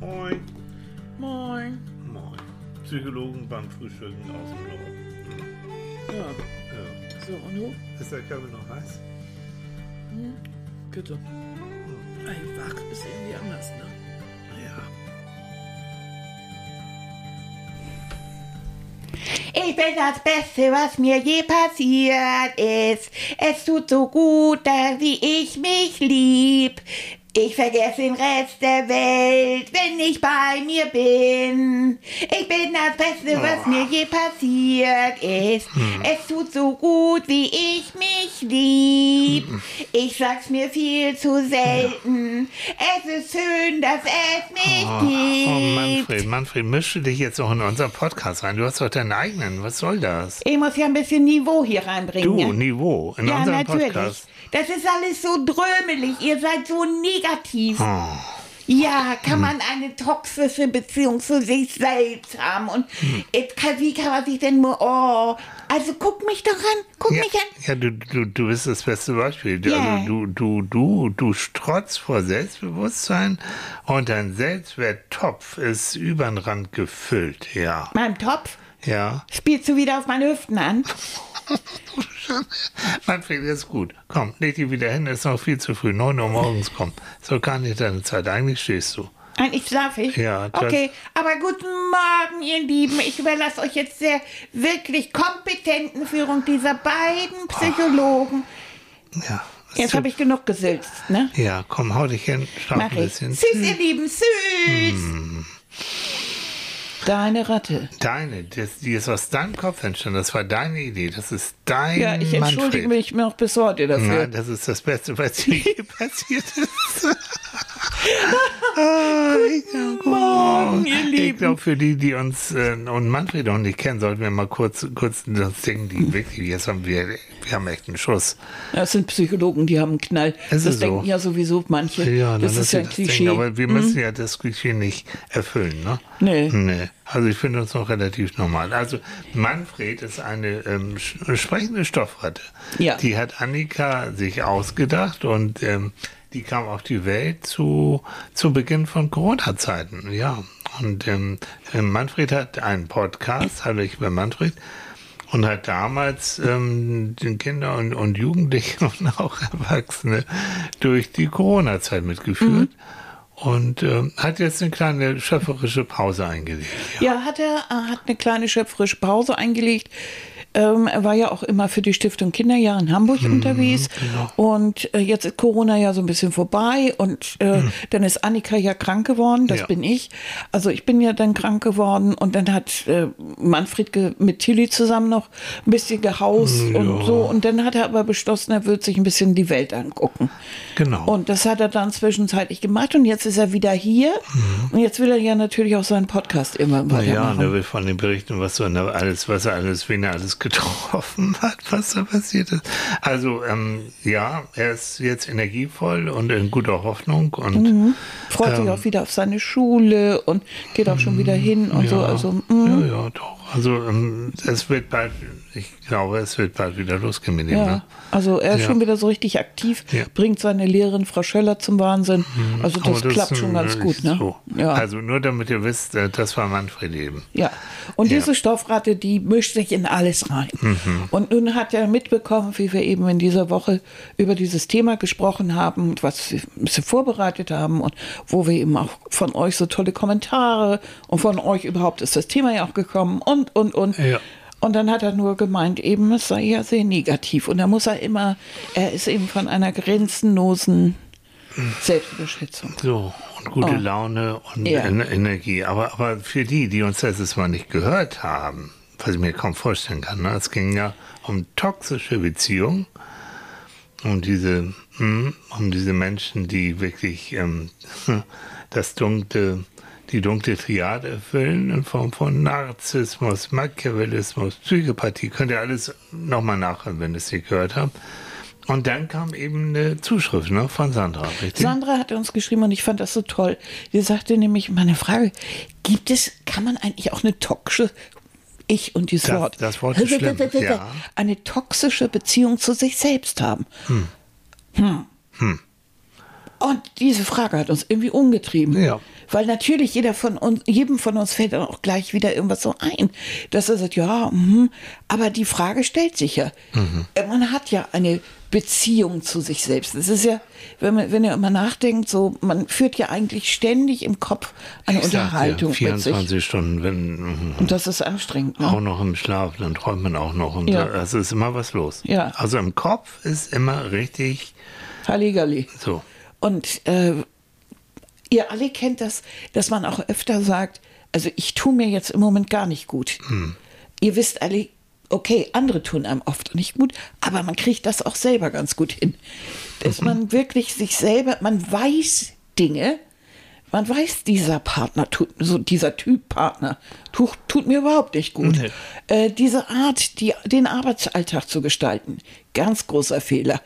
Moin. Moin. Moin. Psychologen beim Frühstücken aus dem Norden. Ja, Ja. so und du? Ist der Körper noch heiß? Bitte. Ein Wach ist irgendwie anders, ne? Ja. Ich bin das Beste, was mir je passiert ist. Es tut so gut, dass wie ich mich lieb. Ich vergesse den Rest der Welt, wenn ich bei mir bin. Ich bin das Beste, was mir je passiert ist. Es tut so gut, wie ich mich lieb. Ich sag's mir viel zu selten. Es ist schön, dass es mich Oh, gibt. oh, Manfred, Manfred, mische dich jetzt auch in unseren Podcast rein. Du hast doch deinen eigenen. Was soll das? Ich muss ja ein bisschen Niveau hier reinbringen. Du? Niveau, in Ja, unserem natürlich. Podcast. Das ist alles so drömelig. Ihr seid so negativ. Oh. Ja, kann man eine toxische Beziehung zu sich selbst haben? Und Hm. jetzt kann, wie kann man sich denn nur, oh, also guck mich doch an, guck Ja, mich an. ja du, du, du bist das beste Beispiel. Du- Ja. Also du, du, du, du strotzt vor Selbstbewusstsein und dein Selbstwerttopf ist über den Rand gefüllt. Ja. Meinem Topf Ja. spielst du wieder auf meine Hüften an. Manfred, ist gut. Komm, leg dich wieder hin, ist noch viel zu früh. 9 Uhr morgens, komm. Doch gar nicht deine Zeit. Eigentlich stehst du. Eigentlich schlafe ich. Ja, Okay, aber guten Morgen, ihr Lieben. Ich überlasse euch jetzt der wirklich kompetenten Führung dieser beiden Psychologen. Ja. Jetzt habe ich genug gesülzt, ne? Ja, komm, hau dich hin, schlaf ein ich. bisschen. Süß, ihr Lieben, süß. Deine Ratte. Deine, das, die ist aus deinem Kopf entstanden. Das war deine Idee. Das ist dein Ja, ich entschuldige Manfred. mich noch bis heute dafür. Nein, das ist das Beste, was dir je passiert ist. Ich, Morgen, ihr ich Lieben. glaube, für die, die uns äh, und Manfred noch nicht kennen, sollten wir mal kurz, kurz das Ding, die wirklich, jetzt haben wir, wir haben echt einen Schuss. Das sind Psychologen, die haben einen Knall. Ist das es denken so? ja sowieso manche. das ist ja ein das Ding, Klischee. aber wir müssen ja das Klischee nicht erfüllen, ne? Nee. Nee. Also ich finde uns noch relativ normal. Also Manfred ist eine ähm, sprechende Stoffratte. Ja. Die hat Annika sich ausgedacht und ähm, die kam auf die Welt zu, zu Beginn von Corona-Zeiten. Ja. Und ähm, äh, Manfred hat einen Podcast, hallo ich bin Manfred, und hat damals ähm, den Kinder und, und Jugendliche und auch Erwachsene durch die Corona-Zeit mitgeführt. Und ähm, hat jetzt eine kleine schöpferische Pause eingelegt. Ja, hat er, er hat eine kleine schöpferische Pause eingelegt. Ähm, er war ja auch immer für die Stiftung Kinderjahr in Hamburg Mhm, unterwegs. genau. Und äh, jetzt ist Corona ja so ein bisschen vorbei. Und äh, dann ist Annika ja krank geworden, das Mhm. Ja. bin ich. Also ich bin ja dann krank geworden. Und dann hat äh, Manfred mit Tilly zusammen noch ein bisschen gehaust und so. Und dann hat er aber beschlossen, er wird sich ein bisschen die Welt angucken. Genau. Und das hat er dann zwischenzeitlich gemacht. Und jetzt ist er wieder hier. Und jetzt will er ja natürlich auch seinen Podcast immer Na ja, weitermachen. und er will von dem berichten, was so alles, was er alles, wen er alles getroffen hat, was da passiert ist. Also ähm, ja, er ist jetzt energievoll und in guter Hoffnung und freut sich auch wieder auf seine Schule und geht auch schon wieder hin und so. ja, Also, mm, ja, ja, doch. Also ähm, es wird bald, ich glaube, es wird bald wieder losgehen mit ihm. ja. Ne? Also er ist Ja. schon wieder so richtig aktiv, Ja. bringt seine Lehrerin Frau Schöller zum Wahnsinn. Also das Aber klappt schon ganz gut, ne? So. Ja. Also nur damit ihr wisst, äh, das war Manfred eben. Ja, und diese Stoffratte, die mischt sich in alles rein. Mhm. Und nun hat er mitbekommen, wie wir eben in dieser Woche über dieses Thema gesprochen haben was wir ein bisschen vorbereitet haben und wo wir eben auch von euch so tolle Kommentare und von euch überhaupt ist das Thema ja auch gekommen und, und, und. Ja. Und dann hat er nur gemeint, eben, es sei ja sehr negativ. Und da muss er immer, er ist eben von einer grenzenlosen Selbstüberschätzung. So, und gute Oh. Laune und Ja. En Energie. Aber, aber für die, die uns letztes Mal nicht gehört haben, was ich mir kaum vorstellen kann, ne? es ging ja um toxische Beziehungen, um diese, hm, um diese Menschen, die wirklich ähm, das dunkle, die dunkle Triade erfüllen in Form von Narzissmus, Machiavellismus, Psychopathie. Könnt ihr alles nochmal nachhören, wenn ihr es nicht gehört habt. Und dann kam eben eine Zuschrift ne, von Sandra, richtig? Sandra hat uns geschrieben und ich fand das so toll. Sie sagte nämlich, meine Frage, gibt es, kann man eigentlich auch eine toxische, ich und dieses Das- Wort, das Wort ist schlimm, ja. eine toxische Beziehung zu sich selbst haben? Hm. Und diese Frage hat uns irgendwie umgetrieben. Ja. Weil natürlich jeder von uns, jedem von uns fällt dann auch gleich wieder irgendwas so ein, dass er sagt, ja, mhm, aber die Frage stellt sich ja. Äh, Man hat ja eine Beziehung zu sich selbst. Es ist ja, wenn man, wenn ihr immer nachdenkt, so, man führt ja eigentlich ständig im Kopf eine Ich Unterhaltung mit sich. 24 Stunden, wenn mhm, Und das ist anstrengend, ne? auch noch im Schlaf, dann träumt man auch noch. Und Ja. da, also ist immer was los. Ja. Also im Kopf ist immer richtig Halligalli. so. Und äh, ihr alle kennt das, dass man auch öfter sagt, also ich tue mir jetzt im Moment gar nicht gut. Ihr wisst alle, okay, andere tun einem oft nicht gut, aber man kriegt das auch selber ganz gut hin. Dass man wirklich sich selber, man weiß Dinge, man weiß, dieser Partner tut, so dieser Typ Partner tut, tut mir überhaupt nicht gut. Nee. Äh, diese Art, die, den Arbeitsalltag zu gestalten, ganz großer Fehler.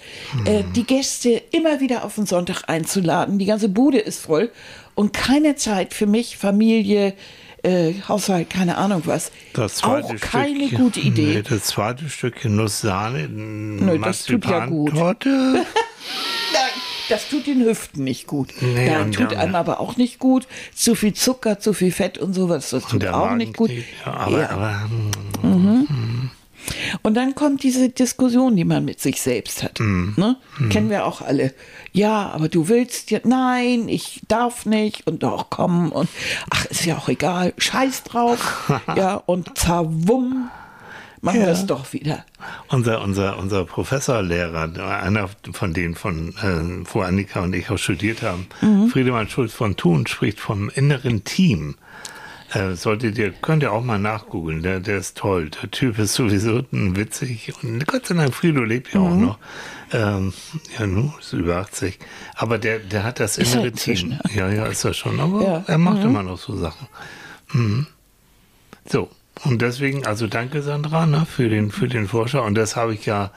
Äh, die Gäste immer wieder auf den Sonntag einzuladen, die ganze Bude ist voll und keine Zeit für mich, Familie, äh, Haushalt, keine Ahnung was. Das zweite Auch keine gute Idee. Nee, das zweite Stückchen Nusssahne, tut ja gut. Marzipantorte. Nein, das tut den Hüften nicht gut. Nee, und tut einem aber auch nicht gut. Zu viel Zucker, zu viel Fett und sowas, das tut auch Magen nicht gut. Ja, aber, Ja. aber hm, Und dann kommt diese Diskussion, die man mit sich selbst hat. Mhm. Ne? Kennen wir auch alle. Ja, aber du willst ja, nein, ich darf nicht und doch komm und ach, ist ja auch egal, scheiß drauf. ja, und zawumm, machen wir es doch wieder. unser, unser, unser Professorlehrer, einer von denen, von, äh, wo Annika und ich auch studiert haben, Mhm. Friedemann Schulz von Thun, spricht vom inneren Team. Äh, solltet ihr, könnt ihr auch mal nachgoogeln, der, der ist toll. Der Typ ist sowieso witzig und Gott sei Dank, Friedo lebt ja auch Mhm. noch. Ähm, ja, nun, ist über 80. Aber der, der hat das Ist er innere Team. Ja, ja, ist er schon. Aber Ja. er macht immer noch so Sachen. Mhm. So, und deswegen, also danke Sandra ne, für, den, für den Vorschau. Und das habe ich ja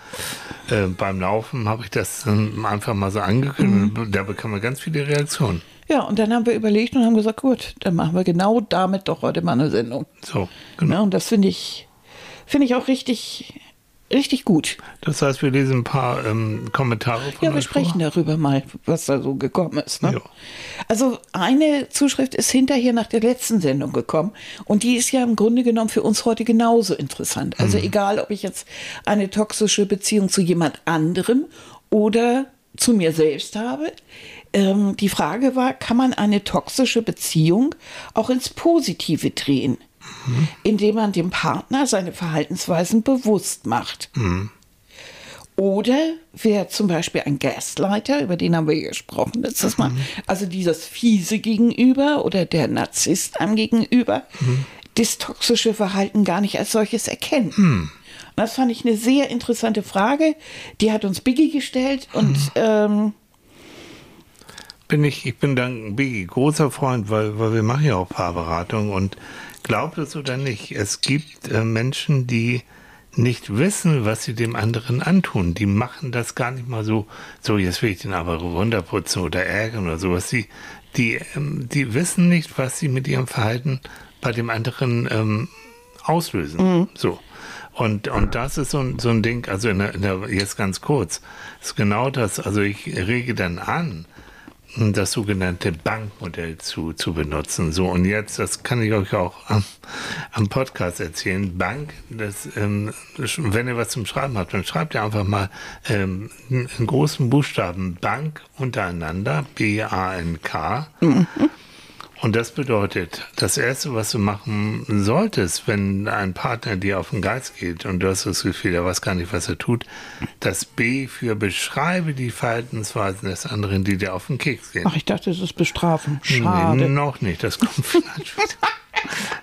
äh, beim Laufen, habe ich das ähm, einfach mal so angekündigt. Mhm. Da bekam man ganz viele Reaktionen. Ja, und dann haben wir überlegt und haben gesagt, gut, dann machen wir genau damit doch heute mal eine Sendung. So, genau. Ja, und das finde ich, finde ich auch richtig, richtig gut. Das heißt, wir lesen ein paar ähm, Kommentare von Ja, wir sprechen vor. darüber mal, was da so gekommen ist. Ne? Ja. Also eine Zuschrift ist hinterher nach der letzten Sendung gekommen und die ist ja im Grunde genommen für uns heute genauso interessant. Also egal, ob ich jetzt eine toxische Beziehung zu jemand anderem oder zu mir selbst habe. Ähm, die Frage war, kann man eine toxische Beziehung auch ins Positive drehen, indem man dem Partner seine Verhaltensweisen bewusst macht? Oder wer zum Beispiel ein Gaslighter, über den haben wir gesprochen letztes Mal, also dieses fiese Gegenüber oder der Narzisst einem Gegenüber, das toxische Verhalten gar nicht als solches erkennt. Und Das fand ich eine sehr interessante Frage. Die hat uns Biggie gestellt und ähm, bin ich, ich bin dann Biggie, großer Freund, weil, weil wir machen ja auch Paarberatung und glaubt es oder nicht, es gibt äh, Menschen, die nicht wissen, was sie dem anderen antun. Die machen das gar nicht mal so, so jetzt will ich den aber runterputzen oder ärgern oder sowas. Die, die, ähm, die wissen nicht, was sie mit ihrem Verhalten bei dem anderen ähm, auslösen. So. Und, und das ist so ein, so ein Ding, also in der, in der, jetzt ganz kurz, ist genau das, also ich rege dann an, das sogenannte Bankmodell zu, zu benutzen. So, und jetzt, das kann ich euch auch am, am Podcast erzählen. Bank, das, ähm, wenn ihr was zum Schreiben habt, dann schreibt ihr einfach mal ähm, in großen Buchstaben Bank untereinander, B-A-N-K. Und das bedeutet, das Erste, was du machen solltest, wenn ein Partner dir auf den Geist geht und du hast das Gefühl, er weiß gar nicht, was er tut, das B für beschreibe die Verhaltensweisen des anderen, die dir auf den Keks gehen. ach, ich dachte, das ist bestrafen. Nee, Schade. noch nicht, das kommt vielleicht wieder.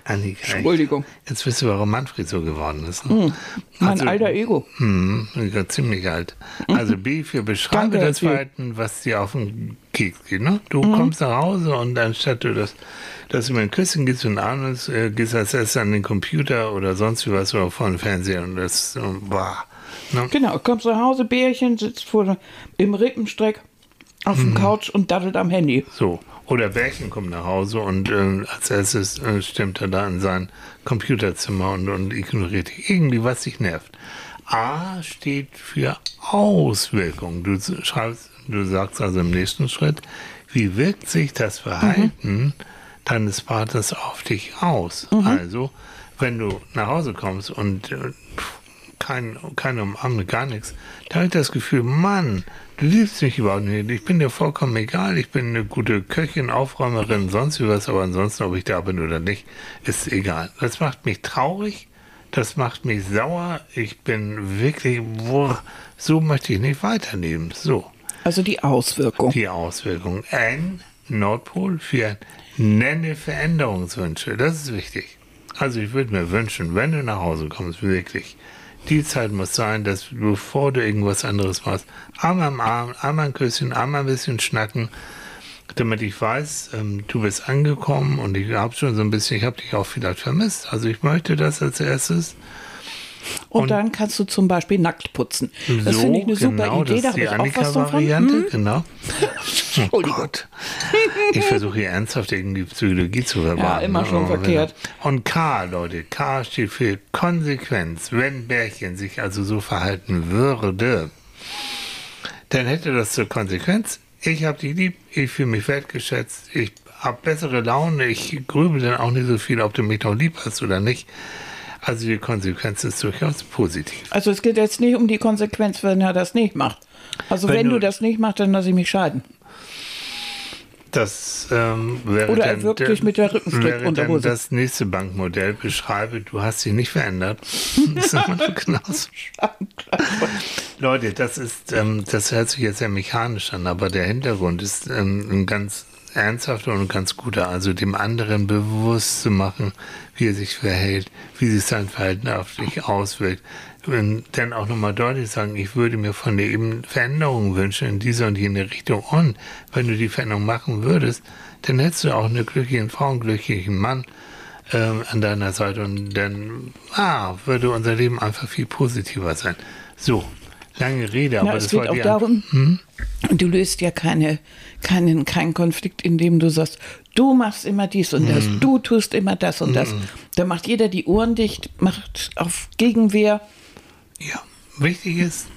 Annika, Entschuldigung. Jetzt wisst ihr, warum Manfred so geworden ist. Ne? Mein Also- alter Ego. hm, ja, ziemlich alt. Also B für beschreibe Danke, das. Verhalten, was dir auf den Geht. Ne? Du kommst nach Hause und anstatt du das, dass du mir ein Küsschen gibst und abends äh, gehst als erstes an den Computer oder sonst wie was oder vor den Fernseher und das, boah, ne? Genau, kommst nach Hause, Bärchen, sitzt vor der, im Rippenstreck auf dem Couch und daddelt am Handy. So. Oder Bärchen kommt nach Hause und äh, als erstes äh, stimmt er da in sein Computerzimmer und, und ignoriert irgendwie, was dich nervt. A steht für Auswirkung. Du schreibst, du sagst also im nächsten Schritt, wie wirkt sich das Verhalten deines Partners auf dich aus. Also, wenn du nach Hause kommst und äh, kein, keine Umarmung, gar nichts, da habe ich das Gefühl, Mann, du liebst mich überhaupt nicht. Ich bin dir vollkommen egal. Ich bin eine gute Köchin, Aufräumerin, sonst wie was, aber ansonsten, ob ich da bin oder nicht, ist egal. Das macht mich traurig. Das macht mich sauer. Ich bin wirklich, boah, so möchte ich nicht weiterleben. So, Also die Auswirkung. die Auswirkung. N, Nordpol für nenne Veränderungswünsche. Das ist wichtig. Also ich würde mir wünschen, wenn du nach Hause kommst, wirklich, die Zeit muss sein, dass bevor du irgendwas anderes machst, einmal am Arm, einmal ein Küsschen, einmal ein bisschen schnacken, damit ich weiß, ähm, du bist angekommen und ich habe schon so ein bisschen, ich habe dich auch vielleicht vermisst. Also ich möchte das als erstes. Und, Und- dann kannst du zum Beispiel nackt putzen. Das finde ich eine super genau, Idee. Das Da ist habe ich auch was. Annika-Variante, Hm? genau. Oh Gott. Ich versuche hier ernsthaft irgendwie Psychologie zu verbannen. Ja, immer schon Oh, verkehrt. Und K, Leute, K steht für Konsequenz. Wenn Bärchen sich also so verhalten würde, dann hätte das zur Konsequenz, ich habe dich lieb, ich fühle mich wertgeschätzt, ich habe bessere Laune, ich grübel dann auch nicht so viel, ob du mich noch lieb hast oder nicht. Also die Konsequenz ist durchaus positiv. Also es geht jetzt nicht um die Konsequenz, wenn er das nicht macht. Also Wenn wenn, du- du das nicht machst, dann lasse ich mich scheiden. Das ähm, wäre Oder dann, wirklich mit der Rückenstrick wäre dann Unterhose. das nächste Bankmodell. Beschreibe, du hast dich nicht verändert. Das noch genauso. Leute, das ist, ähm, das hört sich jetzt sehr mechanisch an, aber der Hintergrund ist ähm, ein ganz ernsthafter und ganz guter. Also dem anderen bewusst zu machen, wie er sich verhält, wie sich sein Verhalten auf dich auswirkt. Und dann auch nochmal deutlich sagen, ich würde mir von dir eben Veränderungen wünschen in diese und jene Richtung. Und wenn du die Veränderung machen würdest, dann hättest du auch eine glückliche Frau, einen glücklichen Mann ähm, an deiner Seite und dann ah, würde unser Leben einfach viel positiver sein. So, lange Rede, aber Ja, das es geht war auch darum, Hm? du löst ja keine, keinen, keinen Konflikt, indem du sagst, du machst immer dies und Hm. das, du tust immer das und das. Da macht jeder die Ohren dicht, macht auf Gegenwehr. Ja, wichtig ist,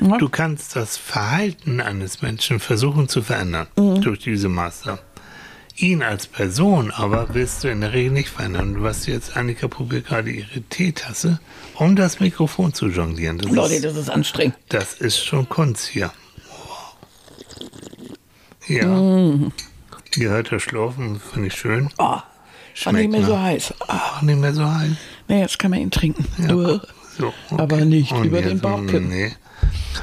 Ja. du kannst das Verhalten eines Menschen versuchen zu verändern Mhm. durch diese Maßnahmen. Ihn als Person aber willst du in der Regel nicht verändern. Was jetzt Annika probiert gerade ihre Teetasse, um das Mikrofon zu jonglieren. Das, Leute, ist, das ist anstrengend. das ist schon Kunst hier. Ja. Hört das Schlurfen, finde ich schön. Oh, Schmeckt, nicht mehr ne? so heiß. Ah, Ach, nicht mehr so heiß. nee, jetzt kann man ihn trinken. Ja, so, Aber nicht Und über den Bauch kippen. Nee.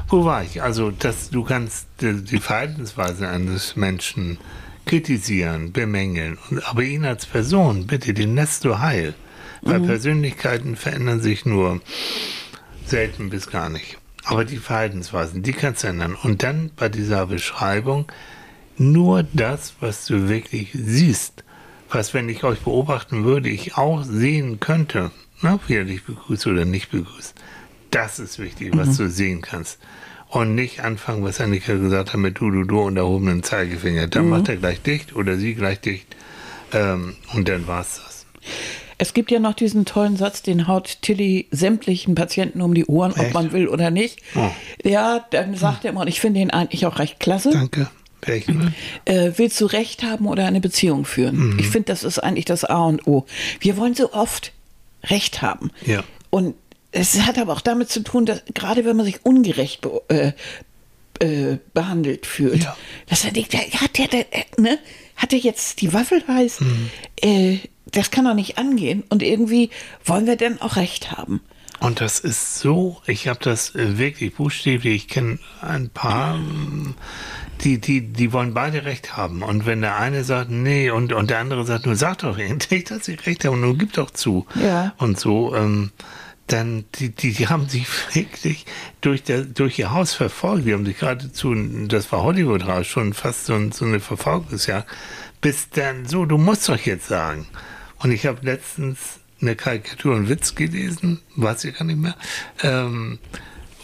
Wo war ich? Also, dass du kannst die, Verhaltensweise eines Menschen kritisieren, bemängeln, aber ihn als Person, bitte, den lässt du heil. Weil Mhm. Persönlichkeiten verändern sich nur selten bis gar nicht. Aber die Verhaltensweisen, die kannst du ändern. Und dann bei dieser Beschreibung nur das, was du wirklich siehst. Was, wenn ich euch beobachten würde, ich auch sehen könnte, na, wie er dich begrüßt oder nicht begrüßt. Das ist wichtig, was du sehen kannst. Und nicht anfangen, was Annika gesagt hat, mit du, du, du und erhobenen Zeigefinger. Dann macht er gleich dicht oder sie gleich dicht. Ähm, und dann war's das. Es gibt ja noch diesen tollen Satz, den haut Tilly sämtlichen Patienten um die Ohren, ob Echt? man will oder nicht. Oh. Ja, dann sagt er immer, und ich finde ihn eigentlich auch recht klasse. Danke. Welchen? Äh, willst du Recht haben oder eine Beziehung führen? Mhm. Ich finde, das ist eigentlich das A und O. Wir wollen so oft Recht haben. Ja. Und es hat aber auch damit zu tun, dass gerade wenn man sich ungerecht be äh, äh, behandelt fühlt, Ja. dass er denkt, hat der, der äh, ne, hat er jetzt die Waffel heiß? Mhm. Äh, das kann doch nicht angehen. Und irgendwie wollen wir dann auch Recht haben. Und das ist so, ich habe das äh, wirklich buchstäblich, ich kenne ein paar, ähm, die, die, die wollen beide Recht haben. Und wenn der eine sagt, nee, und, und der andere sagt, nun sag doch endlich, dass sie Recht haben, nun gib doch zu. Ja. Und so, ähm, dann, die, die, die haben sich wirklich durch, der, durch ihr Haus verfolgt. Die haben sich geradezu, das war Hollywood raus, schon fast so, ein- so eine Verfolgungsjagd. Bis dann, so, du musst doch jetzt sagen. Und ich habe letztens eine Karikatur und Witz gelesen, weiß ich gar nicht mehr, ähm,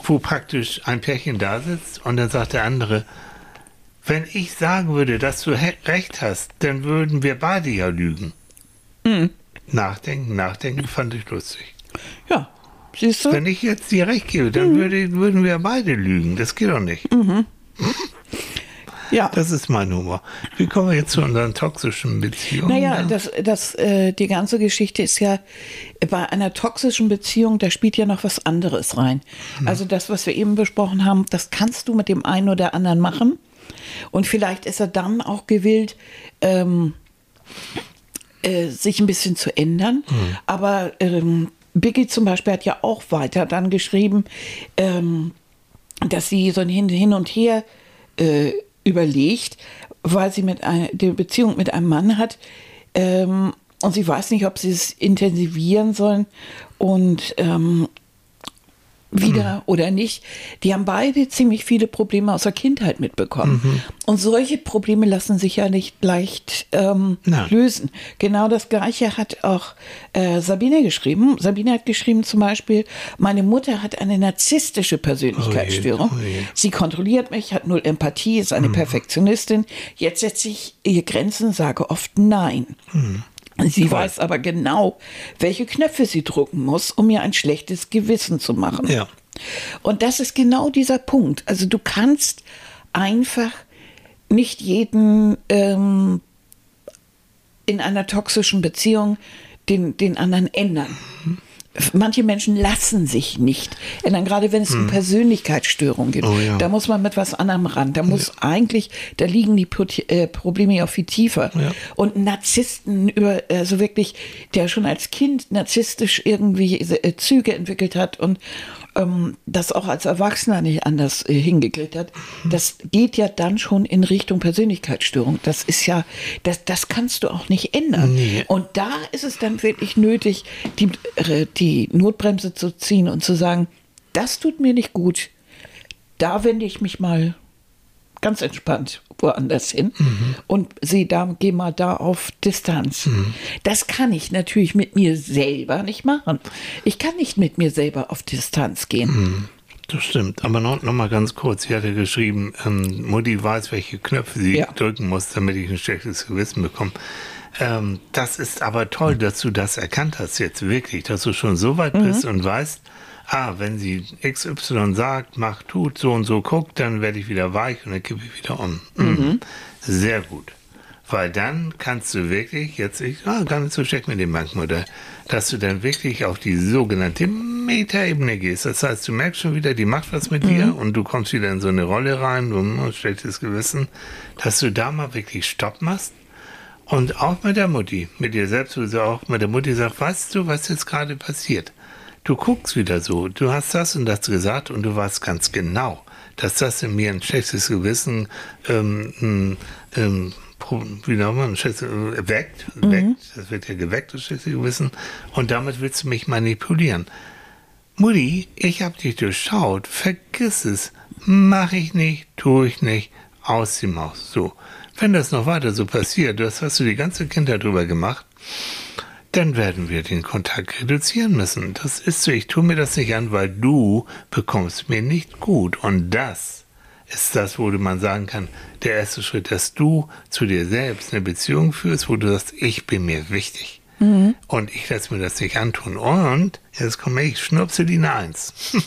wo praktisch ein Pärchen da sitzt und dann sagt der andere, wenn ich sagen würde, dass du recht hast, dann würden wir beide ja lügen. Nachdenken, nachdenken fand ich lustig. Ja, siehst du? Wenn ich jetzt dir recht gebe, dann würde, würden wir beide lügen. Das geht doch nicht. Ja. Das ist mein Humor. Wie kommen wir jetzt zu unseren toxischen Beziehungen? Naja, das, das, äh, die ganze Geschichte ist ja, bei einer toxischen Beziehung, da spielt ja noch was anderes rein. Also das, was wir eben besprochen haben, das kannst du mit dem einen oder anderen machen. Und vielleicht ist er dann auch gewillt, ähm, äh, sich ein bisschen zu ändern. Aber ähm, Biggie zum Beispiel hat ja auch weiter dann geschrieben, ähm, dass sie so ein Hin, hin und Her äh, überlegt, weil sie mit einer, die Beziehung mit einem Mann hat ähm, und sie weiß nicht, ob sie es intensivieren sollen und ähm, wieder oder nicht. Die haben beide ziemlich viele Probleme aus der Kindheit mitbekommen. Und solche Probleme lassen sich ja nicht leicht ähm, lösen. Genau das Gleiche hat auch äh, Sabine geschrieben. Sabine hat geschrieben zum Beispiel, meine Mutter hat eine narzisstische Persönlichkeitsstörung. Oh je, oh je. Sie kontrolliert mich, hat null Empathie, ist eine Perfektionistin. Jetzt setze ich ihr Grenzen, sage oft Nein. Sie weiß aber genau, welche Knöpfe sie drücken muss, um mir ein schlechtes Gewissen zu machen. Ja. Und das ist genau dieser Punkt. Also du kannst einfach nicht jeden ähm, in einer toxischen Beziehung den, den anderen ändern. Manche Menschen lassen sich nicht ändern, gerade wenn es um Persönlichkeitsstörungen geht. Hm. Oh ja. Da muss man mit was anderem ran. Da muss eigentlich, da liegen die äh, Probleme ja viel tiefer. Ja. Und Narzissten über, also wirklich, der schon als Kind narzisstisch irgendwie äh, Züge entwickelt hat und ähm, das auch als Erwachsener nicht anders äh, hingekriegt hat, das geht ja dann schon in Richtung Persönlichkeitsstörung. Das ist ja, das, das kannst du auch nicht ändern. Nee. Und da ist es dann wirklich nötig, die, äh, die Notbremse zu ziehen und zu sagen, das tut mir nicht gut. Da wende ich mich mal ganz entspannt woanders hin und sehe da, geh mal da auf Distanz. Das kann ich natürlich mit mir selber nicht machen. Ich kann nicht mit mir selber auf Distanz gehen. Das stimmt. Aber noch, noch mal ganz kurz. Sie hatte geschrieben, ähm, Mutti weiß, welche Knöpfe sie Ja. drücken muss, damit ich ein schlechtes Gewissen bekomme. Ähm, das ist aber toll, dass du das erkannt hast jetzt wirklich, dass du schon so weit bist und weißt, ah, wenn sie XY sagt, macht, tut, so und so guckt, dann werde ich wieder weich und dann kippe ich wieder um. Mhm. Sehr gut. Weil dann kannst du wirklich, jetzt ich, ah, gar nicht so schlecht mit dem Bankmodell, dass du dann wirklich auf die sogenannte Metaebene gehst. Das heißt, du merkst schon wieder, die macht was mit dir und du kommst wieder in so eine Rolle rein, du hast ein schlechtes Gewissen, dass du da mal wirklich Stopp machst und auch mit der Mutti, mit dir selbst, du auch mit der Mutti sagst, weißt du, was jetzt gerade passiert? Du guckst wieder so, du hast das und das gesagt und du weißt ganz genau, dass das in mir ein schlechtes Gewissen ähm, ähm, wie nennt man, äh, weckt, weckt, das wird ja geweckt, das schlechte Gewissen, und damit willst du mich manipulieren. Mutti, ich hab dich durchschaut, vergiss es, mach ich nicht, tue ich nicht, aus die Maus, so. Wenn das noch weiter so passiert, das hast du die ganze Kindheit drüber gemacht, dann werden wir den Kontakt reduzieren müssen. Das ist so, ich tue mir das nicht an, weil du bekommst mir nicht gut. Und das ist das, wo man sagen kann, der erste Schritt, dass du zu dir selbst eine Beziehung führst, wo du sagst, ich bin mir wichtig. Und ich lasse mir das nicht antun. Und jetzt komme ich, Schnurpseline 1.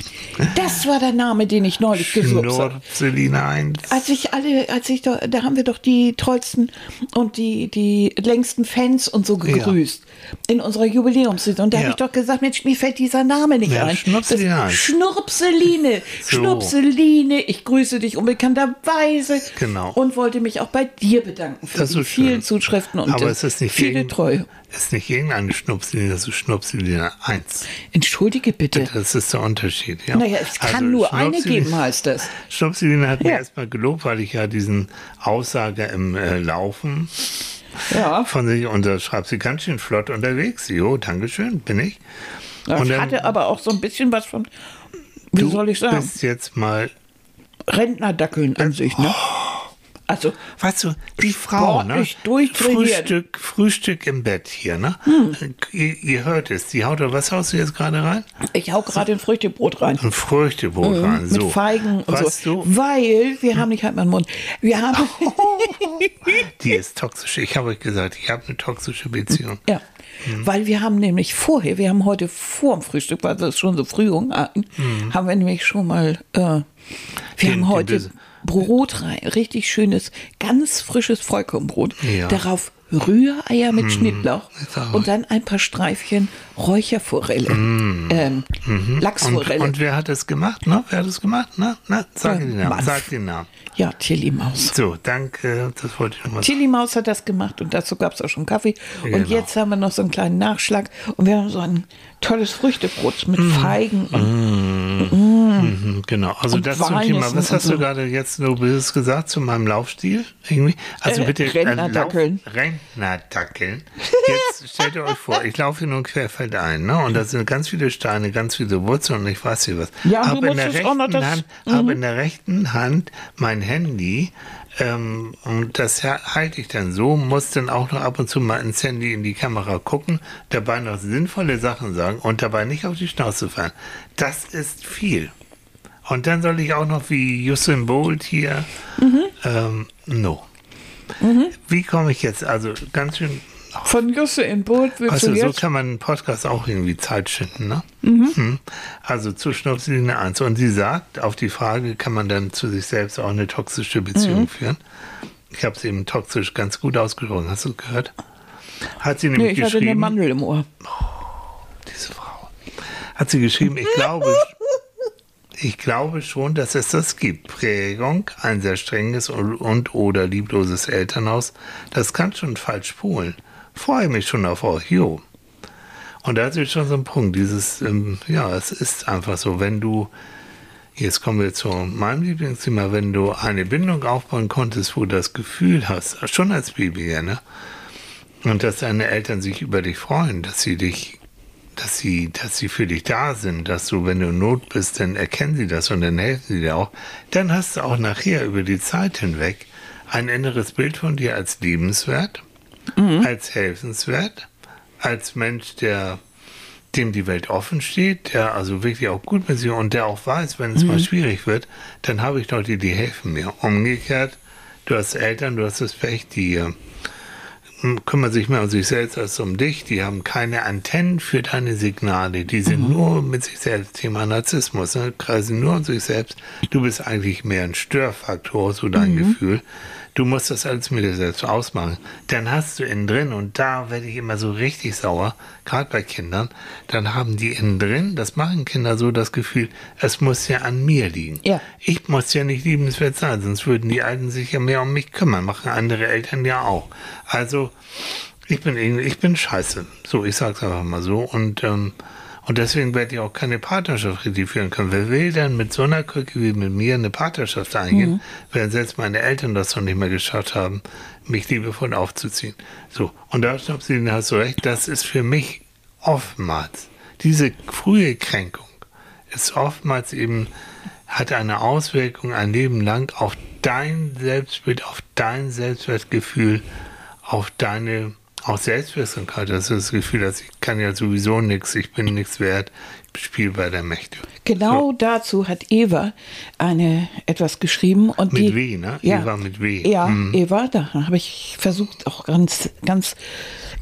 Das war der Name, den ich neulich gesucht habe. Schnurpseline 1. Als ich alle, als ich da, da haben wir doch die tollsten und die, die längsten Fans und so gegrüßt. In unserer Jubiläumssitzung. Und da Ja. habe ich doch gesagt, Mensch, mir fällt dieser Name nicht Ja, ein. Das- heißt. Schnurpseline. So. Schnurpseline, ich grüße dich unbekannterweise. Genau. Und wollte mich auch bei dir bedanken für Das die vielen Zuschriften und Aber es ist nicht viele Treue. Es ist nicht irgendeine Schnupseline, das ist Schnupseline 1. Entschuldige bitte. Das ist der Unterschied. Ja. Naja, es kann Also nur eine Schnupseline- geben, heißt das. Schnupseline hat mir Ja. erstmal gelobt, weil ich ja diesen Aussage im äh, Laufen Ja. von sich und da schreibt sie ganz schön flott unterwegs. Jo, Dankeschön, bin ich. Das Und dann- hatte aber auch so ein bisschen was von, wie Du soll ich sagen, bist jetzt mal, Rentnerdackeln an sich, ne? Also, weißt du, die Frau, ne? Frühstück, Frühstück im Bett hier, ne? Hm. Ihr, ihr hört es, die haut, was haust du jetzt gerade rein? ich hau gerade ein Früchtebrot rein. Ein Früchtebrot rein, so. Mit Feigen und weißt so. du, Weil, wir haben nicht halt meinen Mund. Wir haben. die ist toxisch. Ich habe euch gesagt, ich habe eine toxische Beziehung. ja. Weil wir haben nämlich vorher, wir haben heute vor dem Frühstück, weil wir es schon so früh hatten, haben wir nämlich schon mal. Äh, wir Den- haben heute. den, Brot rein, richtig schönes, ganz frisches Vollkornbrot. Ja. Darauf Rühreier mit Schnittlauch ist auch- und dann ein paar Streifchen Räucherforelle, ähm, Und, Lachsforelle. und wer hat das gemacht? Ne? Wer hat das gemacht? Na, na, sag Ja, den Namen. Sag den Namen. ja, Chili Maus. So, danke. Das wollte ich nochmal. Chili Maus hat das gemacht und dazu gab es auch schon Kaffee. Genau. Und jetzt haben wir noch so einen kleinen Nachschlag und wir haben so ein tolles Früchtebrot mit Mhm. Feigen und Mhm, Genau. Also Und das zum Thema. Was hast so. du gerade jetzt so böses gesagt zu meinem Laufstil? Irgendwie? Also Äh, bitte. Rentnerdackeln. Lauf- Rentnerdackeln. Jetzt stellt ihr euch vor, ich laufe nur querfeldein, ne? Und da sind ganz viele Steine, ganz viele Wurzeln und ich weiß nicht was. Ja, und du Hab in der rechten das- Hand, habe in der rechten Hand mein Handy. Ähm, und das ha- halte ich dann so, muss dann auch noch ab und zu mal ins Handy in die Kamera gucken, dabei noch sinnvolle Sachen sagen und dabei nicht auf die Schnauze fallen. Das ist viel. Und dann soll ich auch noch wie Usain Bolt hier. Ähm, no. Wie komme ich jetzt? Also ganz schön. von Jusse in Boot willst Also du so jetzt? kann man einen Podcast auch irgendwie Zeit schinden, ne? Mhm. Also zu Schnupflinie 1. Und sie sagt, auf die Frage, kann man dann zu sich selbst auch eine toxische Beziehung Mhm. führen? Ich habe es eben toxisch ganz gut ausgesprochen. Hast du gehört? Hat sie Nee, nämlich ich hatte eine geschrieben. Mandel im Ohr. diese Frau. Hat sie geschrieben, ich glaube, ich glaube schon, dass es das gibt. Prägung, ein sehr strenges und, und oder liebloses Elternhaus, das kann schon falsch spulen. Freue mich schon auf euch, jo. Und da ist jetzt schon so ein Punkt, dieses, ähm, ja, es ist einfach so, wenn du, jetzt kommen wir zu meinem Lieblingsthema, wenn du eine Bindung aufbauen konntest, wo du das Gefühl hast, schon als Baby, ja, ne? Und dass deine Eltern sich über dich freuen, dass sie dich, dass sie, dass sie für dich da sind, dass du, wenn du in Not bist, dann erkennen sie das und dann helfen sie dir auch. Dann hast du auch nachher über die Zeit hinweg ein inneres Bild von dir als liebenswert, als helfenswert, als Mensch, der dem die Welt offen steht, der also wirklich auch gut mit sich und der auch weiß, wenn es mal schwierig wird, dann habe ich Leute, die helfen mir. Umgekehrt, du hast Eltern, du hast das Pech, die kümmern sich mehr um sich selbst als um dich. Die haben keine Antennen für deine Signale. Die sind nur mit sich selbst. Thema Narzissmus. Ne? Kreisen nur um sich selbst. Du bist eigentlich mehr ein Störfaktor, so dein Gefühl. Du musst das alles mit dir selbst ausmachen. Dann hast du innen drin, und da werde ich immer so richtig sauer, gerade bei Kindern, dann haben die innen drin, das machen Kinder so, das Gefühl, es muss ja an mir liegen. Ja. Ich muss ja nicht liebenswert sein, sonst würden die Alten sich ja mehr um mich kümmern, machen andere Eltern ja auch. Also, ich bin irgendwie, ich bin scheiße. So, ich sag's einfach mal so. Und, ähm, und deswegen werde ich auch keine Partnerschaft richtig führen können. Wer will denn mit so einer Krücke wie mit mir eine Partnerschaft eingehen, wenn selbst meine Eltern das noch nicht mehr geschafft haben, mich liebevoll aufzuziehen? So, und da stopp sie, hast du recht, das ist für mich oftmals, diese frühe Kränkung ist oftmals eben, hat eine Auswirkung ein Leben lang auf dein Selbstbild, auf dein Selbstwertgefühl, auf deine auch Selbstwirksamkeit. Das ist das Gefühl, dass ich kann ja sowieso nichts, ich bin nichts wert, ich spiele bei der Mächte. Genau dazu hat Eva eine etwas geschrieben und Mit die, W, ne? Ja, Eva mit W. Ja, Mhm. Eva, da habe ich versucht auch ganz ganz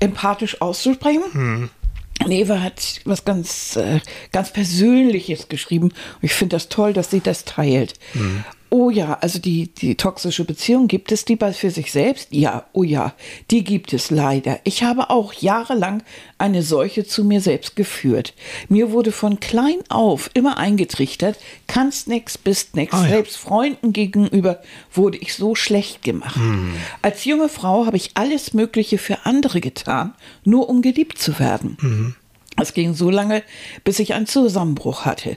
empathisch auszusprechen. Mhm. Und Eva hat was ganz äh, ganz Persönliches geschrieben. Und ich finde das toll, dass sie das teilt. Mhm. Oh ja, also die, die toxische Beziehung, gibt es die bei für sich selbst? Ja, oh ja, die gibt es leider. Ich habe auch jahrelang eine solche zu mir selbst geführt. Mir wurde von klein auf immer eingetrichtert, kannst nix, bist nix. Ah ja. Selbst Freunden gegenüber wurde ich so schlecht gemacht. Als junge Frau habe ich alles Mögliche für andere getan, nur um geliebt zu werden. Es ging so lange, bis ich einen Zusammenbruch hatte.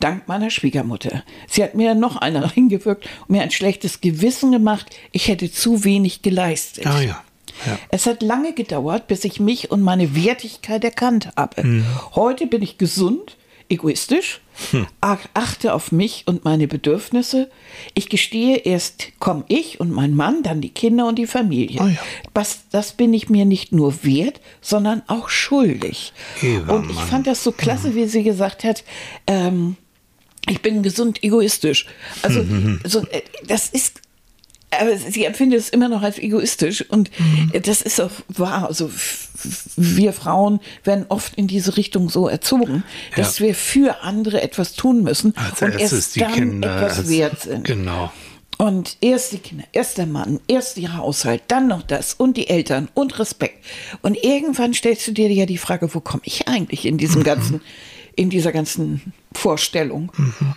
Dank meiner Schwiegermutter. Sie hat mir noch eine reingewirkt und mir ein schlechtes Gewissen gemacht, ich hätte zu wenig geleistet. Ah ja. ja. Es hat lange gedauert, bis ich mich und meine Wertigkeit erkannt habe. Mhm. Heute bin ich gesund, egoistisch, Hm. ach- achte auf mich und meine Bedürfnisse. Ich gestehe, erst komme ich und mein Mann, dann die Kinder und die Familie. Ah ja. Was, das bin ich mir nicht nur wert, sondern auch schuldig. Eva, und ich Mann. fand das so klasse, wie sie gesagt hat, ähm, ich bin gesund egoistisch. Also, Mhm. so, äh, das ist aber sie empfindet es immer noch als egoistisch und Mhm. das ist auch wahr. Also wir Frauen werden oft in diese Richtung so erzogen, dass Ja. wir für andere etwas tun müssen Als und erst die dann Kinder. etwas als- wert sind. Genau. Und erst die Kinder, erst der Mann, erst ihr Haushalt, dann noch das und die Eltern und Respekt. Und irgendwann stellst du dir ja die Frage, wo komme ich eigentlich in diesem ganzen, in dieser ganzen Vorstellung?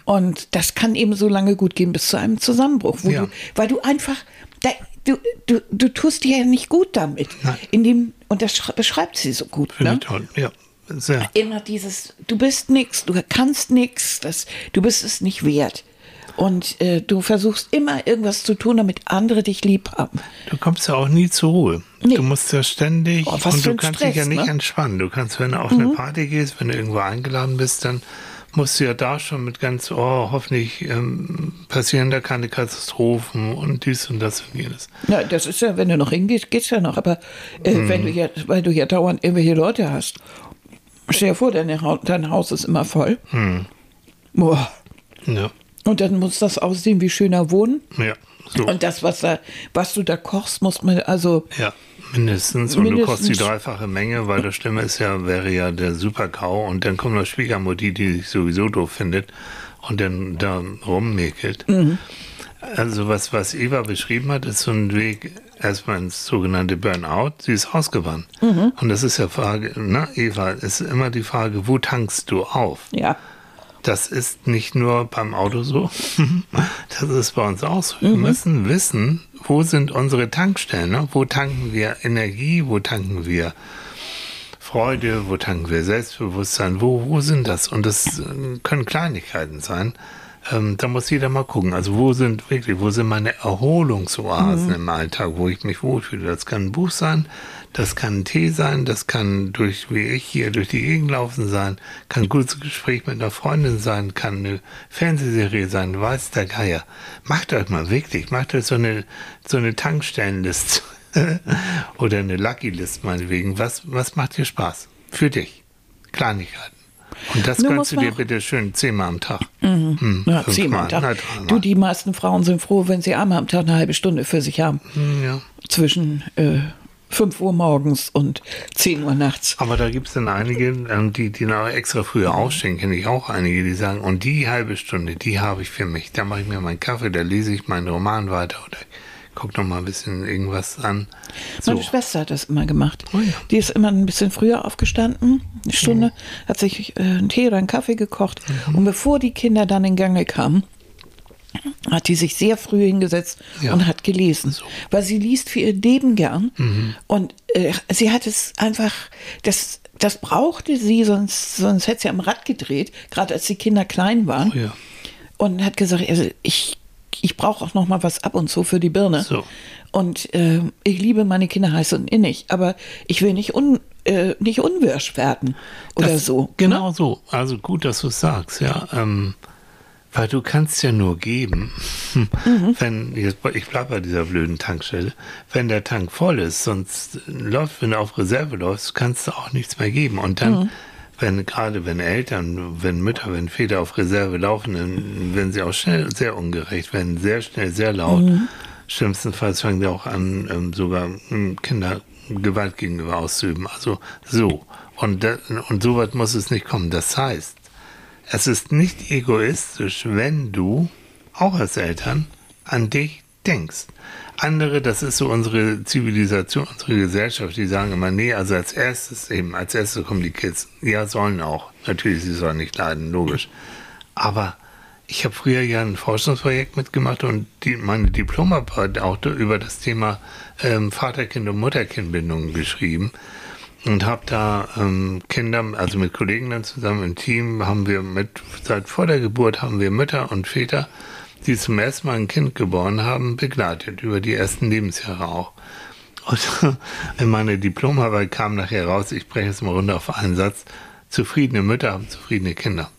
Und das kann eben so lange gut gehen bis zu einem Zusammenbruch, wo Ja. du, weil du einfach, da, du, du, du tust dir ja nicht gut damit. Nein. In dem, und das schre- beschreibt sie so gut. Finde Ne? toll. Ja, sehr. Immer dieses, du bist nix, du kannst nix, das, du bist es nicht wert. Und äh, du versuchst immer irgendwas zu tun, damit andere dich lieb haben. Du kommst ja auch nie zur Ruhe. Nee. Du musst ja ständig Oh, was und du kannst Stress, dich ja nicht ne? entspannen. Du kannst, wenn du auf eine Party gehst, wenn du irgendwo eingeladen bist, dann musst du ja da schon mit ganz, oh, hoffentlich ähm, passieren da keine Katastrophen und dies und das und jenes. Ja, das ist ja, wenn du noch hingehst, geht's ja noch. Aber äh, Mhm. wenn du ja, weil du ja dauernd irgendwelche Leute hast, stell dir vor, deine, dein Haus ist immer voll. Mhm. Boah. Ja, Und dann muss das aussehen wie schöner Wohnen. ja, so. Und das, was, da, was du da kochst, muss man, also, Ja, mindestens. Und du kostest die Mindestens. dreifache Menge, weil das Schlimme ist ja, wäre ja der Superkau und dann kommt noch Schwiegermutti, die sich sowieso doof findet und dann da rummäkelt. Also was, was Eva beschrieben hat, ist so ein Weg erstmal ins sogenannte Burnout. Sie ist ausgewandt. Und das ist ja Frage, na Eva, ist immer die Frage, wo tankst du auf? ja. Das ist nicht nur beim Auto so, das ist bei uns auch so. Wir müssen wissen, wo sind unsere Tankstellen, ne? wo tanken wir Energie, wo tanken wir Freude, wo tanken wir Selbstbewusstsein, wo, wo sind das? Und das äh, können Kleinigkeiten sein. Ähm, da muss jeder mal gucken. Also wo sind wirklich, wo sind meine Erholungsoasen im Alltag, wo ich mich wohlfühle? Das kann ein Buch sein, das kann ein Tee sein, das kann durch, wie ich hier, durch die Gegend laufen sein, kann ein gutes Gespräch mit einer Freundin sein, kann eine Fernsehserie sein, weiß der Geier. Macht euch mal wirklich, macht euch so eine, so eine Tankstellenliste oder eine Lucky List meinetwegen. Was, was macht dir Spaß? Für dich. Kleinigkeiten. Und das Nur gönnst du dir bitte schön zehnmal am Tag. Hm, Ja, zehnmal am Tag. Na. Du, die meisten Frauen sind froh, wenn sie einmal am Tag eine halbe Stunde für sich haben. Hm, ja. Zwischen äh, 5 Uhr morgens und 10 Uhr nachts. Aber da gibt es dann einige, ähm, die, die noch extra früher aufstehen, kenne ich auch einige, die sagen, und die halbe Stunde, die habe ich für mich. Da mache ich mir meinen Kaffee, da lese ich meinen Roman weiter oder gucke noch mal ein bisschen irgendwas an. So. Meine Schwester hat das immer gemacht. Oh ja. Die ist immer ein bisschen früher aufgestanden, eine Stunde, hat sich äh, einen Tee oder einen Kaffee gekocht. Mhm. Und bevor die Kinder dann in Gange kamen, hat die sich sehr früh hingesetzt Ja. und hat gelesen. Weil sie liest für ihr Leben gern. Mhm. Und äh, sie hat es einfach, das, das brauchte sie, sonst, sonst hätte sie am Rad gedreht, gerade als die Kinder klein waren. Oh ja. Und hat gesagt, also ich, ich brauche auch noch mal was ab und zu für die Birne. So. Und äh, ich liebe meine Kinder heiß und innig, aber ich will nicht, un, äh, nicht unwirsch werden oder Das- so. ne? Genau so. Also gut, dass du es sagst, ja. Ähm, weil du kannst ja nur geben, Mhm. wenn, jetzt, ich bleibe bei dieser blöden Tankstelle, wenn der Tank voll ist, sonst läuft, wenn du auf Reserve läufst, kannst du auch nichts mehr geben. Und dann, Mhm. wenn, gerade wenn Eltern, wenn Mütter, wenn Väter auf Reserve laufen, dann werden sie auch schnell sehr ungerecht, werden sehr schnell sehr laut. Mhm. Schlimmstenfalls fangen sie auch an, ähm, sogar ähm, Kinder Gewalt gegenüber auszuüben. Also so. Und, und so weit muss es nicht kommen. Das heißt, es ist nicht egoistisch, wenn du, auch als Eltern, an dich denkst. Andere, das ist so unsere Zivilisation, unsere Gesellschaft, die sagen immer, nee, also als erstes eben, als erstes kommen die Kids. Ja, sollen auch. Natürlich, sie sollen nicht leiden, logisch. Aber ich habe früher ja ein Forschungsprojekt mitgemacht und die, meine Diplomarbeit auch über das Thema ähm, Vaterkind- und Mutterkindbindung geschrieben und habe da ähm, Kinder, also mit Kollegen dann zusammen im Team, haben wir mit, seit vor der Geburt haben wir Mütter und Väter, die zum ersten Mal ein Kind geboren haben, begleitet, über die ersten Lebensjahre auch. Und in meiner Diplomarbeit kam nachher raus, ich breche es mal runter auf einen Satz, zufriedene Mütter haben zufriedene Kinder.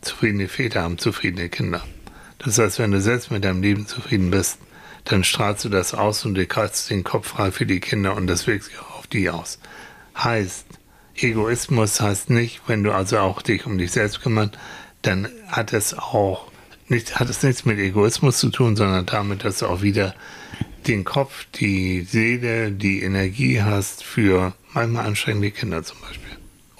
Zufriedene Väter haben zufriedene Kinder. Das heißt, wenn du selbst mit deinem Leben zufrieden bist, dann strahlst du das aus und du kannst den Kopf frei für die Kinder und das wirkt sich auch auf die aus. Heißt, Egoismus heißt nicht, wenn du also auch dich um dich selbst kümmerst, dann hat es auch nicht, hat es nichts mit Egoismus zu tun, sondern damit, dass du auch wieder den Kopf, die Seele, die Energie hast für manchmal anstrengende Kinder zum Beispiel.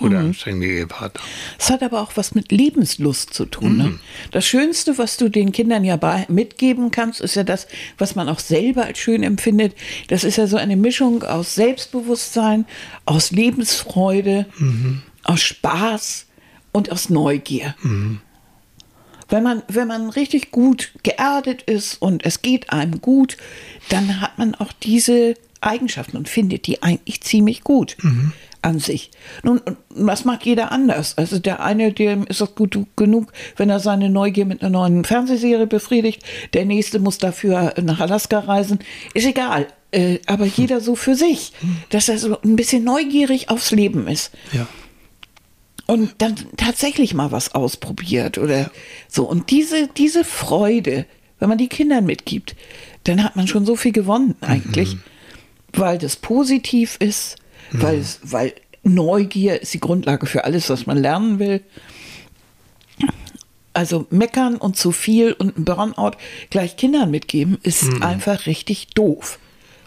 Oder Mhm. anstrengende Ehepartner. Es hat aber auch was mit Lebenslust zu tun. Ne? Das Schönste, was du den Kindern ja mitgeben kannst, ist ja das, was man auch selber als schön empfindet. Das ist ja so eine Mischung aus Selbstbewusstsein, aus Lebensfreude, aus Spaß und aus Neugier. Wenn man, wenn man richtig gut geerdet ist und es geht einem gut, dann hat man auch diese Eigenschaften und findet die eigentlich ziemlich gut an sich. Nun, was mag jeder anders? Also der eine, dem ist es gut genug, wenn er seine Neugier mit einer neuen Fernsehserie befriedigt. Der nächste muss dafür nach Alaska reisen. Ist egal. Äh, aber jeder so für sich, dass er so ein bisschen neugierig aufs Leben ist Ja. und dann tatsächlich mal was ausprobiert oder so. Und diese, diese Freude, wenn man die Kindern mitgibt, dann hat man schon so viel gewonnen eigentlich, weil das positiv ist, weil, es, weil Neugier ist die Grundlage für alles, was man lernen will. Also meckern und zu viel und ein Burnout gleich Kindern mitgeben, ist einfach richtig doof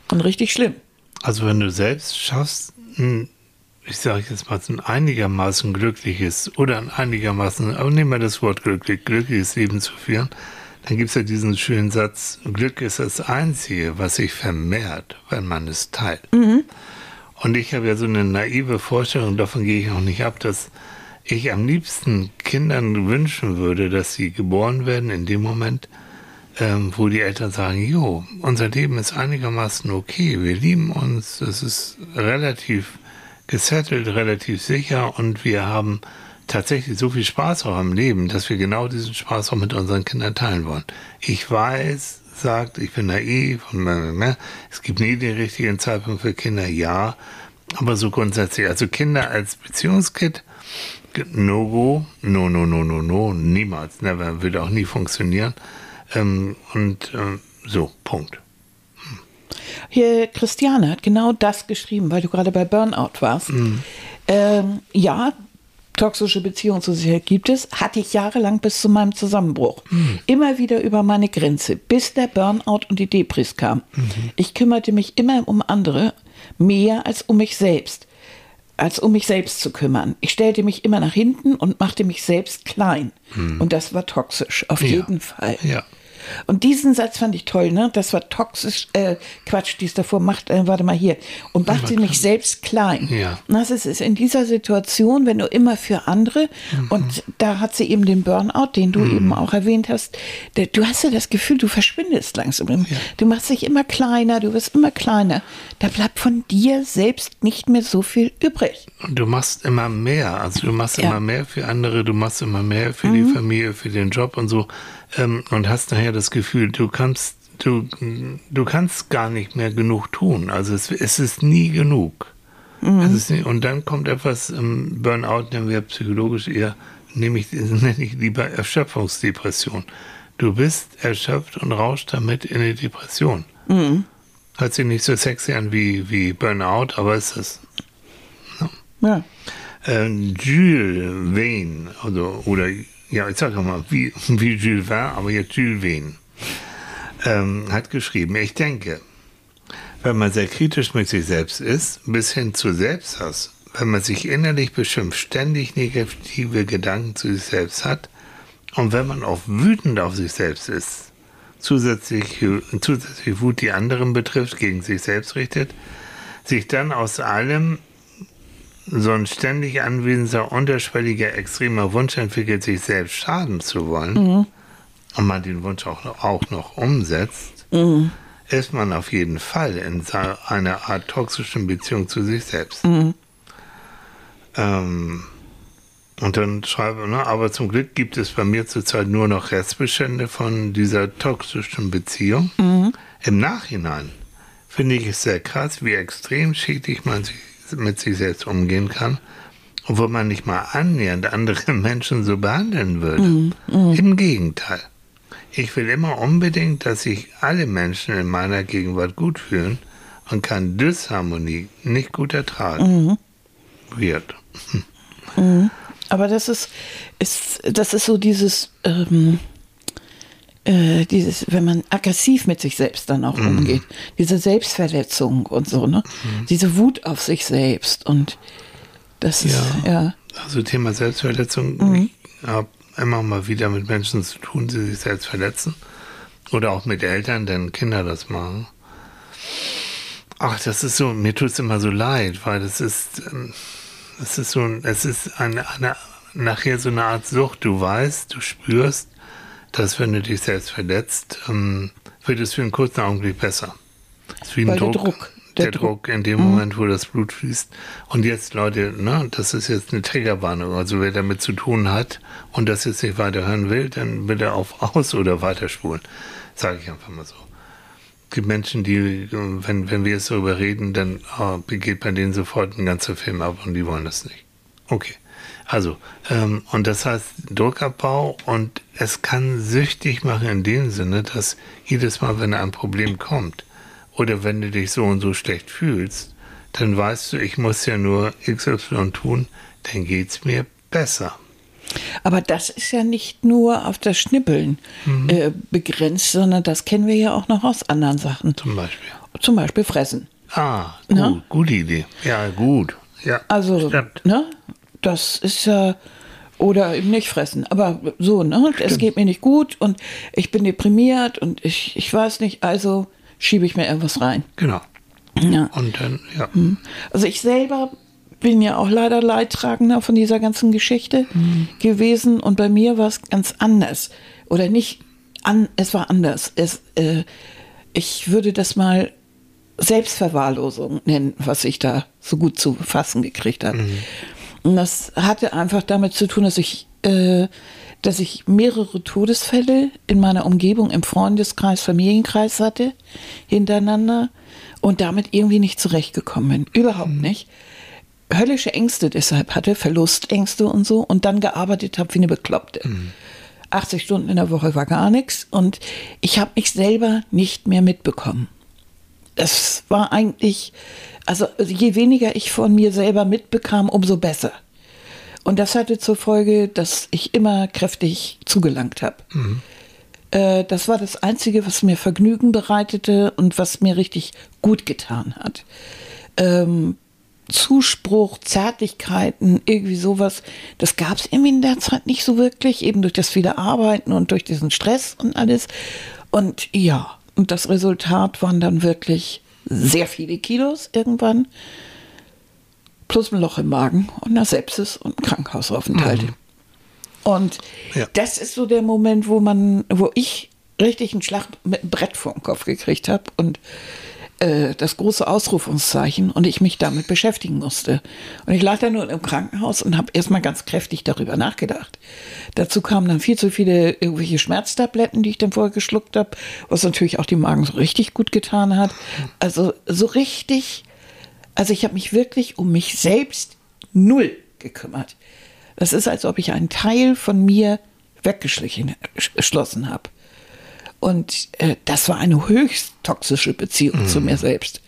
und richtig schlimm. Also wenn du selbst schaffst, ich sage jetzt mal, ein einigermaßen glückliches oder ein einigermaßen, aber nehmen wir das Wort glücklich, glückliches Leben zu führen, dann gibt es ja diesen schönen Satz, Glück ist das Einzige, was sich vermehrt, wenn man es teilt. Und ich habe ja so eine naive Vorstellung, davon gehe ich auch nicht ab, dass ich am liebsten Kindern wünschen würde, dass sie geboren werden in dem Moment, ähm, wo die Eltern sagen, jo, unser Leben ist einigermaßen okay, wir lieben uns, es ist relativ gesettelt, relativ sicher und wir haben tatsächlich so viel Spaß auch am Leben, dass wir genau diesen Spaß auch mit unseren Kindern teilen wollen. Ich weiß, sagt, ich bin naiv und ne, es gibt nie den richtigen Zeitpunkt für Kinder, ja, aber so grundsätzlich, also Kinder als Beziehungskit, no go, no, no, no, no, no, niemals, never, würde auch nie funktionieren. Ähm, und ähm, so, Punkt. Hier, Christiane hat genau das geschrieben, weil du gerade bei Burnout warst. Ähm, ja, toxische Beziehungen zu sich gibt es, hatte ich jahrelang bis zu meinem Zusammenbruch. Immer wieder über meine Grenze, bis der Burnout und die Depris kam. Ich kümmerte mich immer um andere, mehr als um mich selbst. Als um mich selbst zu kümmern. Ich stellte mich immer nach hinten und machte mich selbst klein. Und das war toxisch, auf Ja. jeden Fall. Ja. Und diesen Satz fand ich toll, ne? Das war toxisch, äh, Quatsch, die es davor macht, äh, warte mal hier. Und machte mich selbst klein. Ja. Das ist, ist in dieser Situation, wenn du immer für andere, Mhm. und da hat sie eben den Burnout, den du eben auch erwähnt hast, der, du hast ja das Gefühl, du verschwindest langsam. Du machst dich immer kleiner, du wirst immer kleiner. Da bleibt von dir selbst nicht mehr so viel übrig. Und du machst immer mehr, also du machst Ja. Mhm. immer mehr für andere, du machst immer mehr für die Familie, für den Job und so ähm, und hast nachher das Gefühl, du kannst, du, du kannst gar nicht mehr genug tun. Also es, es ist nie genug. Mhm. Es ist nie, und dann kommt etwas im Burnout, nennen wir psychologisch eher, nämlich nenne ich lieber Erschöpfungsdepression. Du bist erschöpft und rauscht damit in eine Depression. Mhm. Hört sich nicht so sexy an wie, wie Burnout, aber ist es. Ja. Äh, Jules Vane, also, oder, ja, ich sage mal, wie, wie Jules Verne, aber jetzt Jules Vane, ähm, hat geschrieben, ich denke, wenn man sehr kritisch mit sich selbst ist, bis hin zu Selbsthass, wenn man sich innerlich beschimpft, ständig negative Gedanken zu sich selbst hat und wenn man auch wütend auf sich selbst ist, zusätzlich, zusätzlich Wut die anderen betrifft, gegen sich selbst richtet, sich dann aus allem so ein ständig anwesender, unterschwelliger, extremer Wunsch entwickelt, sich selbst schaden zu wollen und man den Wunsch auch noch, auch noch umsetzt, ist man auf jeden Fall in einer Art toxischen Beziehung zu sich selbst. Ähm, und dann schreibe ich, ne, aber zum Glück gibt es bei mir zurzeit nur noch Restbestände von dieser toxischen Beziehung. Im Nachhinein finde ich es sehr krass, wie extrem schädlich man sich, mit sich selbst umgehen kann, obwohl man nicht mal annähernd andere Menschen so behandeln würde. Im Gegenteil. Ich will immer unbedingt, dass sich alle Menschen in meiner Gegenwart gut fühlen und kann Disharmonie nicht gut ertragen. Weird. Aber das ist, ist, das ist so dieses, ähm, äh, dieses, wenn man aggressiv mit sich selbst dann auch Mhm. umgeht, diese Selbstverletzung und so, ne? Diese Wut auf sich selbst und das ist, Ja. ja. Also Thema Selbstverletzung. Mhm. Ich habe immer mal wieder mit Menschen zu tun, die sich selbst verletzen. Oder auch mit Eltern, deren Kinder das machen. Ach, das ist so, mir tut es immer so leid, weil das ist, ähm, das ist so, es ist eine, eine, nachher so eine Art Sucht. Du weißt, du spürst, dass wenn du dich selbst verletzt, ähm, wird es für einen kurzen Augenblick besser. Das ist wie ein Weil der Druck. Druck- Der, der Druck, Druck- in dem Moment, wo das Blut fließt. Und jetzt, Leute, ne, das ist jetzt eine Triggerwarnung. Also wer damit zu tun hat und das jetzt nicht weiter hören will, dann will er auf aus oder weiterspulen. Sage ich einfach mal so. Es gibt Menschen, die, wenn, wenn wir jetzt darüber reden, dann äh, geht bei denen sofort ein ganzer Film ab und die wollen das nicht. Okay. Also, ähm, und das heißt Druckabbau und es kann süchtig machen in dem Sinne, dass jedes Mal, wenn ein Problem kommt oder wenn du dich so und so schlecht fühlst, dann weißt du, ich muss ja nur XY tun, dann geht's mir besser. Aber das ist ja nicht nur auf das Schnippeln Mhm. äh, begrenzt, sondern das kennen wir ja auch noch aus anderen Sachen. Zum Beispiel. Zum Beispiel Fressen. Ah, gut, Na? gute Idee. Ja, gut. Ja, Also, stimmt. ne? Das ist ja. Oder eben nicht fressen. Aber so, ne? Es geht mir nicht gut und ich bin deprimiert und ich, ich weiß nicht, also schiebe ich mir irgendwas rein. Genau. Ja. Und dann, ja. Also ich selber bin ja auch leider Leidtragender von dieser ganzen Geschichte gewesen und bei mir war es ganz anders. Oder nicht an, es war anders. Es, äh, ich würde das mal Selbstverwahrlosung nennen, was ich da so gut zu fassen gekriegt habe. Und das hatte einfach damit zu tun, dass ich, äh, dass ich mehrere Todesfälle in meiner Umgebung im Freundeskreis, Familienkreis hatte, hintereinander und damit irgendwie nicht zurechtgekommen bin. Überhaupt nicht. Höllische Ängste deshalb hatte, Verlustängste und so und dann gearbeitet habe wie eine Bekloppte. 80 Stunden in der Woche war gar nichts und ich habe mich selber nicht mehr mitbekommen. Es war eigentlich, also je weniger ich von mir selber mitbekam, umso besser. Und das hatte zur Folge, dass ich immer kräftig zugelangt habe. Äh, das war das Einzige, was mir Vergnügen bereitete und was mir richtig gut getan hat. Ähm, Zuspruch, Zärtlichkeiten, irgendwie sowas, das gab es irgendwie in der Zeit nicht so wirklich, eben durch das viele Arbeiten und durch diesen Stress und alles. Und ja, und das Resultat waren dann wirklich sehr viele Kilos irgendwann, plus ein Loch im Magen und eine Sepsis und ein Krankenhausaufenthalt. Und Ja. das ist so der Moment, wo man, wo ich richtig einen Schlag mit einem Brett vor den Kopf gekriegt habe und äh, das große Ausrufungszeichen und ich mich damit beschäftigen musste. Und ich lag da nur im Krankenhaus und habe erstmal ganz kräftig darüber nachgedacht. Dazu kamen dann viel zu viele irgendwelche Schmerztabletten, die ich dann vorher geschluckt habe, was natürlich auch dem Magen so richtig gut getan hat. Also so richtig, also ich habe mich wirklich um mich selbst null gekümmert. Das ist, als ob ich einen Teil von mir weggeschlossen habe. Und äh, das war eine höchst toxische Beziehung zu mir selbst.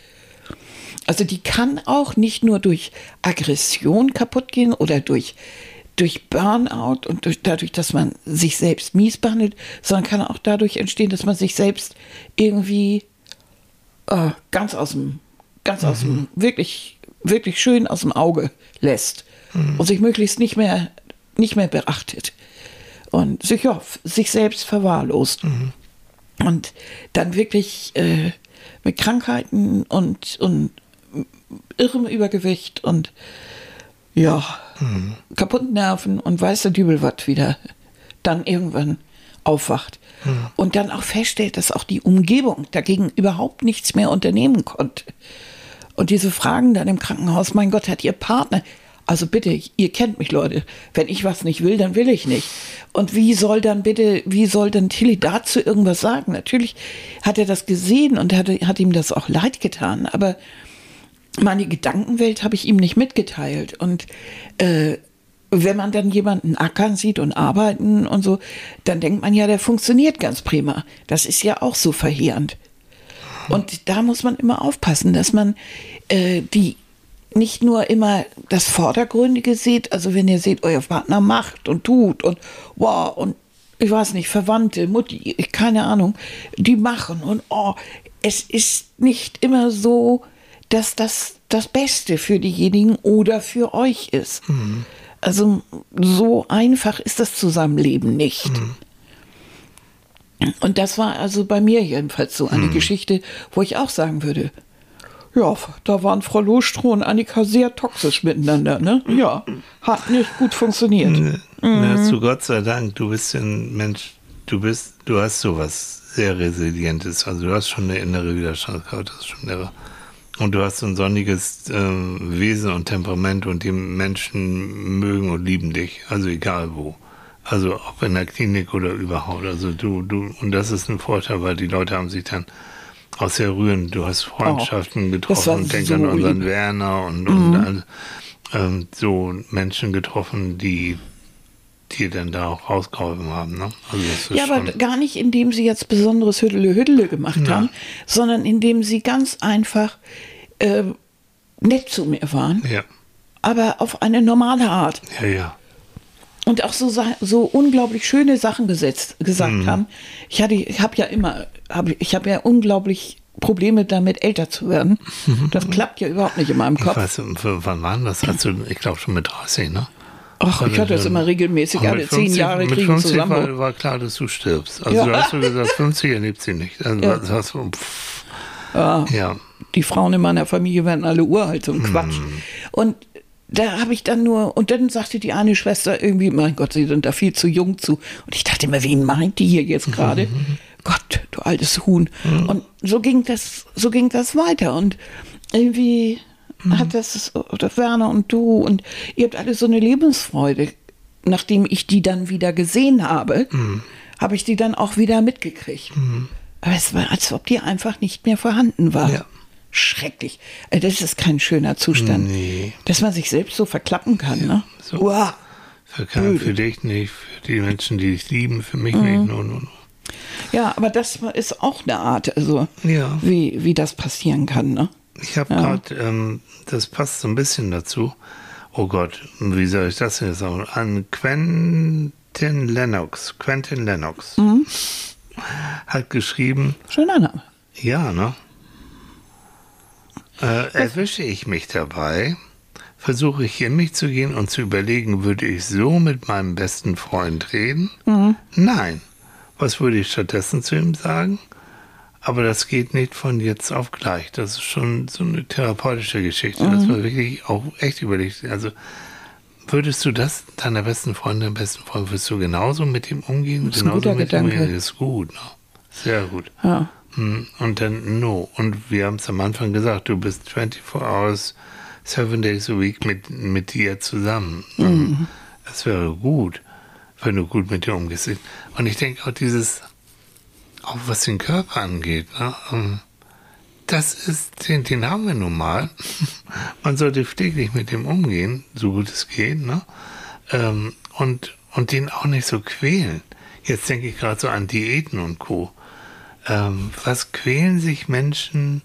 Also die kann auch nicht nur durch Aggression kaputt gehen oder durch, durch Burnout und durch, dadurch, dass man sich selbst mies behandelt, sondern kann auch dadurch entstehen, dass man sich selbst irgendwie äh, ganz aus dem, ganz aus dem, wirklich, wirklich schön aus dem Auge lässt und sich möglichst nicht mehr, nicht mehr beachtet und sich, ja, sich selbst verwahrlost. Und dann wirklich äh, mit Krankheiten und, und irrem Übergewicht und ja, kaputten Nerven und weiß der Dübel was wieder dann irgendwann aufwacht. Und dann auch feststellt, dass auch die Umgebung dagegen überhaupt nichts mehr unternehmen konnte. Und diese Fragen dann im Krankenhaus, mein Gott, hat ihr Partner, also bitte, ihr kennt mich, Leute. Wenn ich was nicht will, dann will ich nicht. Und wie soll dann bitte, wie soll dann Tilly dazu irgendwas sagen? Natürlich hat er das gesehen und hat, hat ihm das auch leid getan, aber meine Gedankenwelt habe ich ihm nicht mitgeteilt. Und äh, wenn man dann jemanden ackern sieht und arbeiten und so, dann denkt man ja, der funktioniert ganz prima. Das ist ja auch so verheerend. Und da muss man immer aufpassen, dass man äh, die nicht nur immer das Vordergründige seht, also wenn ihr seht, euer Partner macht und tut und wow und ich weiß nicht, Verwandte, Mutti, keine Ahnung, die machen und oh, es ist nicht immer so, dass das das Beste für diejenigen oder für euch ist. Also so einfach ist das Zusammenleben nicht. Und das war also bei mir jedenfalls so eine Geschichte, wo ich auch sagen würde, ja, da waren Frau Lohstroh und Annika sehr toxisch miteinander, ne? Ja, hat nicht gut funktioniert. Na, zu Gott sei Dank, du bist ein Mensch, du bist, du hast sowas sehr Resilientes. Also du hast schon eine innere Widerstandskraft, das ist schon irre. Und du hast so ein sonniges ähm, Wesen und Temperament und die Menschen mögen und lieben dich, also egal wo. Also ob in der Klinik oder überhaupt. Also du, du, und das ist ein Vorteil, weil die Leute haben sich dann auch sehr rührend. Du hast Freundschaften Oh, das war getroffen, denk so an unseren lieb. Mhm. Werner und, und all- ähm, so Menschen getroffen, die dir dann da auch rausgeholfen haben. Ne? Also Ja, aber gar nicht, indem sie jetzt besonderes Hüddele gemacht Ja. haben, sondern indem sie ganz einfach äh, nett zu mir waren, ja, aber auf eine normale Art. ja, ja. Und auch so, so unglaublich schöne Sachen gesetzt, gesagt Mhm. haben. Ich, hatte, ich habe ja immer, hab, ich habe ja unglaublich Probleme damit, älter zu werden. Das klappt ja überhaupt nicht in meinem Kopf. weiß, wann waren das? Hast du, ich glaube schon mit 30, ne? Ach, ich hatte das immer regelmäßig, alle zehn 50 Jahre mit kriegen 50 zusammen. war, war klar, dass du stirbst. Also Ja. du hast du gesagt, 50 erlebt sie nicht. Also Ja. das Ja. ja. die Frauen in meiner Familie werden alle uralt, so ein Quatsch. Und da habe ich dann nur, und dann sagte die eine Schwester irgendwie, mein Gott, sie sind da viel zu jung zu. Und ich dachte immer, wen meint die hier jetzt gerade? Gott, du altes Huhn. Und so ging das, so ging das weiter. Und irgendwie hat das, oder Werner und du, und ihr habt alle so eine Lebensfreude. Nachdem ich die dann wieder gesehen habe, habe ich die dann auch wieder mitgekriegt. Aber es war, als ob die einfach nicht mehr vorhanden war. Ja. Schrecklich. Äh, Das ist kein schöner Zustand. Nee. Dass man sich selbst so verklappen kann, ne? so. Uah. Für, keinen, für dich nicht, für die Menschen, die dich lieben, für mich nicht. Nur, nur, nur. Ja, aber das ist auch eine Art, also Ja. wie, wie das passieren kann, ne? Ich habe gerade, ähm, das passt so ein bisschen dazu. Oh Gott, wie soll ich das jetzt sagen? An Quentin Lennox. Quentin Lennox hat geschrieben, Schöner Name. ja, ne? Äh, erwische ich mich dabei, versuche ich in mich zu gehen und zu überlegen, würde ich so mit meinem besten Freund reden? Nein. Was würde ich stattdessen zu ihm sagen? Aber das geht nicht von jetzt auf gleich. Das ist schon so eine therapeutische Geschichte. Das war wirklich auch echt überlegt. Also würdest du das deiner besten Freundin, deinem besten Freund, würdest du genauso mit ihm umgehen? Das ist ein genauso guter mit ihm Gedanke. umgehen? Das ist gut. Ne? Sehr gut. Ja. Hm, Und dann no. Und wir haben es am Anfang gesagt, du bist 24 hours, seven days a week mit, mit dir zusammen. Mhm. Das wäre gut, wenn du gut mit dir umgehst. Und ich denke auch dieses, auch was den Körper angeht, ne? ähm, das ist, den, den haben wir nun mal. Man sollte täglich mit dem umgehen, so gut es geht, ne? Ähm, und, und den auch nicht so quälen. Jetzt denke ich gerade so an Diäten und Co. Ähm, was quälen sich Menschen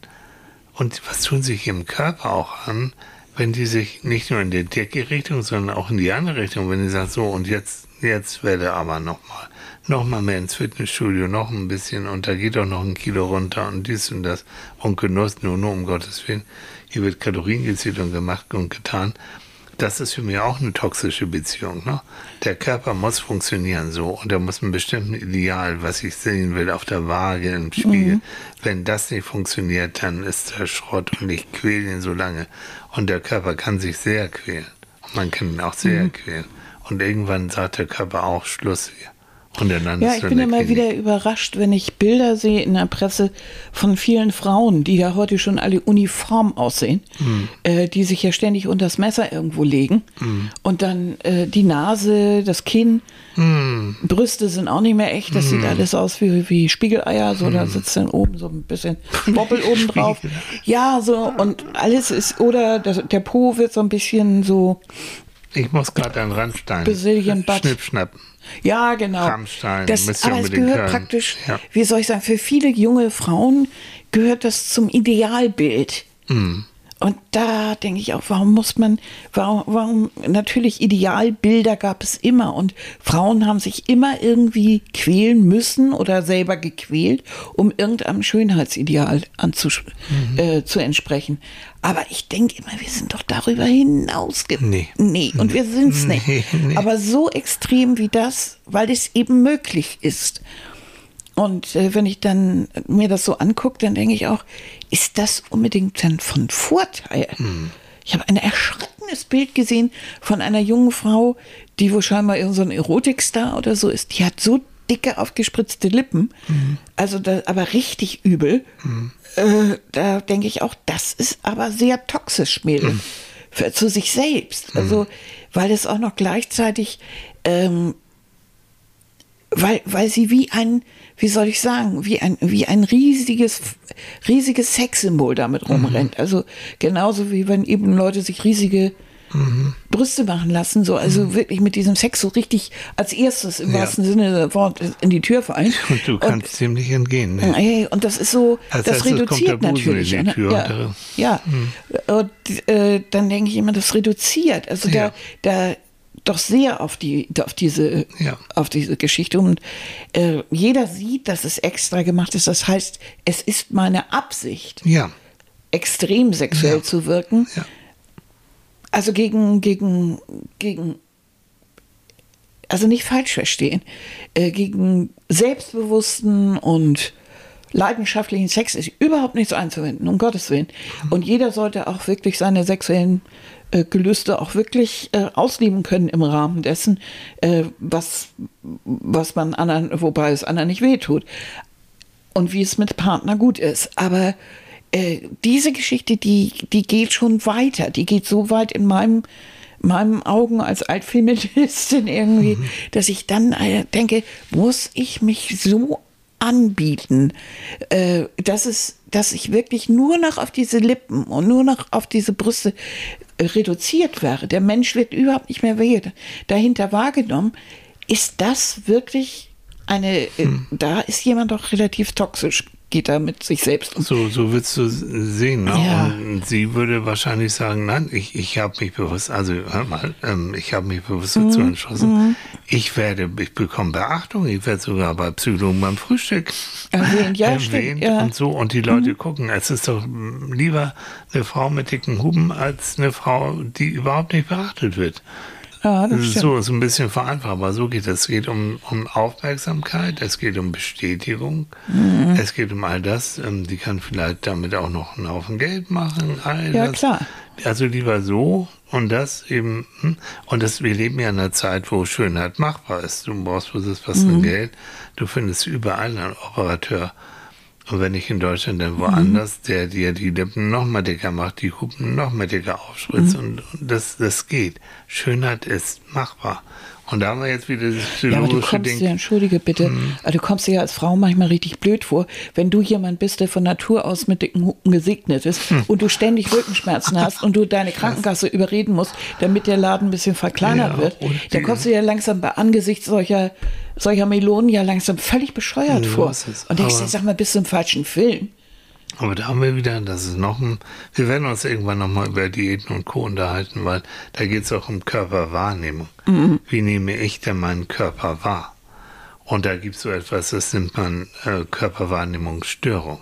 und was tun sich ihrem Körper auch an, wenn die sich nicht nur in die dicke Richtung, sondern auch in die andere Richtung, wenn die sagen, so und jetzt, jetzt werde aber nochmal, nochmal mehr ins Fitnessstudio, noch ein bisschen und da geht auch noch ein Kilo runter und dies und das und Genuss, nur, nur um Gottes Willen. Hier wird Kalorien gezählt und gemacht und getan. Das ist für mich auch eine toxische Beziehung. Ne? Der Körper muss funktionieren so und er muss ein bestimmtes Ideal, was ich sehen will, auf der Waage, im Spiegel. Wenn das nicht funktioniert, dann ist der Schrott und ich quäle ihn so lange. Und der Körper kann sich sehr quälen. Und man kann ihn auch sehr quälen. Und irgendwann sagt der Körper auch Schluss hier. Und dann Ja, ich bin immer Klinik. wieder überrascht, wenn ich Bilder sehe in der Presse von vielen Frauen, die ja heute schon alle uniform aussehen, Mhm. äh, die sich ja ständig unter das Messer irgendwo legen und dann äh, die Nase, das Kinn, Mhm. Brüste sind auch nicht mehr echt, das sieht alles aus wie, wie Spiegeleier, so Mhm. da sitzt dann oben so ein bisschen Boppel oben drauf. Ja, so und alles ist, oder der, der Po wird so ein bisschen so, Ich muss gerade an Rammstein. Brazilian Butt. Schnipp, schnapp. Ja, genau. Rammstein, das, müsst ihr aber es gehört hören. praktisch, Ja. wie soll ich sagen, für viele junge Frauen gehört das zum Idealbild. Mhm. Und da denke ich auch, warum muss man, warum, warum, natürlich Idealbilder gab es immer und Frauen haben sich immer irgendwie quälen müssen oder selber gequält, um irgendeinem Schönheitsideal anzus mhm. äh, zu entsprechen. Aber ich denke immer, wir sind doch darüber hinaus. Nee. Nee, und wir sind es nicht. Nee, nee. Aber so extrem wie das, weil es eben möglich ist. Und äh, wenn ich dann mir das so angucke, dann denke ich auch, ist das unbedingt dann von Vorteil? Mhm. Ich habe ein erschreckendes Bild gesehen von einer jungen Frau, die wohl scheinbar irgendein so Erotikstar oder so ist. Die hat so dicke, aufgespritzte Lippen, mhm. also da, aber richtig übel. Mhm. Äh, da denke ich auch, das ist aber sehr toxisch, Mädel, mhm. für, zu sich selbst. Also, weil es auch noch gleichzeitig ähm, weil, weil sie wie ein, wie soll ich sagen, wie ein, wie ein riesiges, riesiges Sexsymbol damit mhm. rumrennt. Mhm. Also genauso wie wenn eben Leute sich riesige mhm. Brüste machen lassen, so also mhm. wirklich mit diesem Sex so richtig als erstes im ja. wahrsten Sinne der Wort in die Tür fallen. Und du kannst und, ziemlich entgehen. Ne? Und das ist so, als das reduziert natürlich. In die Tür ne? Ja, ja. Mhm. und äh, dann denke ich immer, das reduziert. Also ja. da, da doch sehr auf die auf diese ja. auf diese Geschichte und äh, jeder sieht, dass es extra gemacht ist. Das heißt, es ist meine Absicht, ja. extrem sexuell ja. zu wirken. Also gegen gegen gegen also nicht falsch verstehen, äh, gegen selbstbewussten und leidenschaftlichen Sex ist überhaupt nichts einzuwenden, um Gottes Willen. Mhm. Und jeder sollte auch wirklich seine sexuellen äh, Gelüste auch wirklich äh, ausleben können im Rahmen dessen, äh, was, was man anderen, wobei es anderen nicht wehtut. Und wie es mit Partner gut ist. Aber äh, diese Geschichte, die, die geht schon weiter. Die geht so weit in meinem meinen Augen als Altfeministin irgendwie, mhm. dass ich dann äh, denke, muss ich mich so anbieten, dass es, dass ich wirklich nur noch auf diese Lippen und nur noch auf diese Brüste reduziert wäre, der Mensch wird überhaupt nicht mehr dahinter wahrgenommen, ist das wirklich eine, äh, hm. da ist jemand doch relativ toxisch, geht da mit sich selbst um. So, so würdest du sehen. Ne? Ja. Und sie würde wahrscheinlich sagen, nein, ich, ich habe mich bewusst, also hör mal, ähm, ich habe mich bewusst dazu mhm. entschlossen. Mhm. Ich werde, ich bekomme Beachtung, ich werde sogar bei Psychologen beim Frühstück erwähnt, ja, erwähnt ja. und so. Und die Leute mhm. gucken, es ist doch lieber eine Frau mit dicken Huben als eine Frau, die überhaupt nicht beachtet wird. Ja, das stimmt. So, so ein bisschen vereinfacht, aber so geht es. Es geht um, um Aufmerksamkeit, es geht um Bestätigung, mhm. es geht um all das. Ähm, die kann vielleicht damit auch noch einen Haufen Geld machen. All ja, das. klar. Also lieber so und das eben. Hm. Und das, wir leben ja in einer Zeit, wo Schönheit machbar ist. Du brauchst das was mhm. Geld. Du findest überall einen Operateur. Und wenn nicht in Deutschland, dann woanders, mhm. der dir die Lippen noch mal dicker macht, die Hupen noch mal dicker aufspritzt mhm. und, und, das, das geht. Schönheit ist machbar. Und da haben wir jetzt wieder das psychologische ja, aber du kommst Ding. Dir, entschuldige bitte, mhm. du kommst dir ja als Frau manchmal richtig blöd vor, wenn du jemand bist, der von Natur aus mit dicken Hupen gesegnet ist mhm. und du ständig Rückenschmerzen hast und du deine Krankenkasse überreden musst, damit der Laden ein bisschen verkleinert ja, wird. Dann kommst du ja langsam bei Angesicht solcher solcher Melonen ja langsam völlig bescheuert ja, vor. Und denkst dir, sag mal, bist du im falschen Film? Aber da haben wir wieder, das ist noch ein, wir werden uns irgendwann nochmal über Diäten und Co. unterhalten, weil da geht es auch um Körperwahrnehmung. Mhm. Wie nehme ich denn meinen Körper wahr? Und da gibt es so etwas, das nennt man äh, Körperwahrnehmungsstörung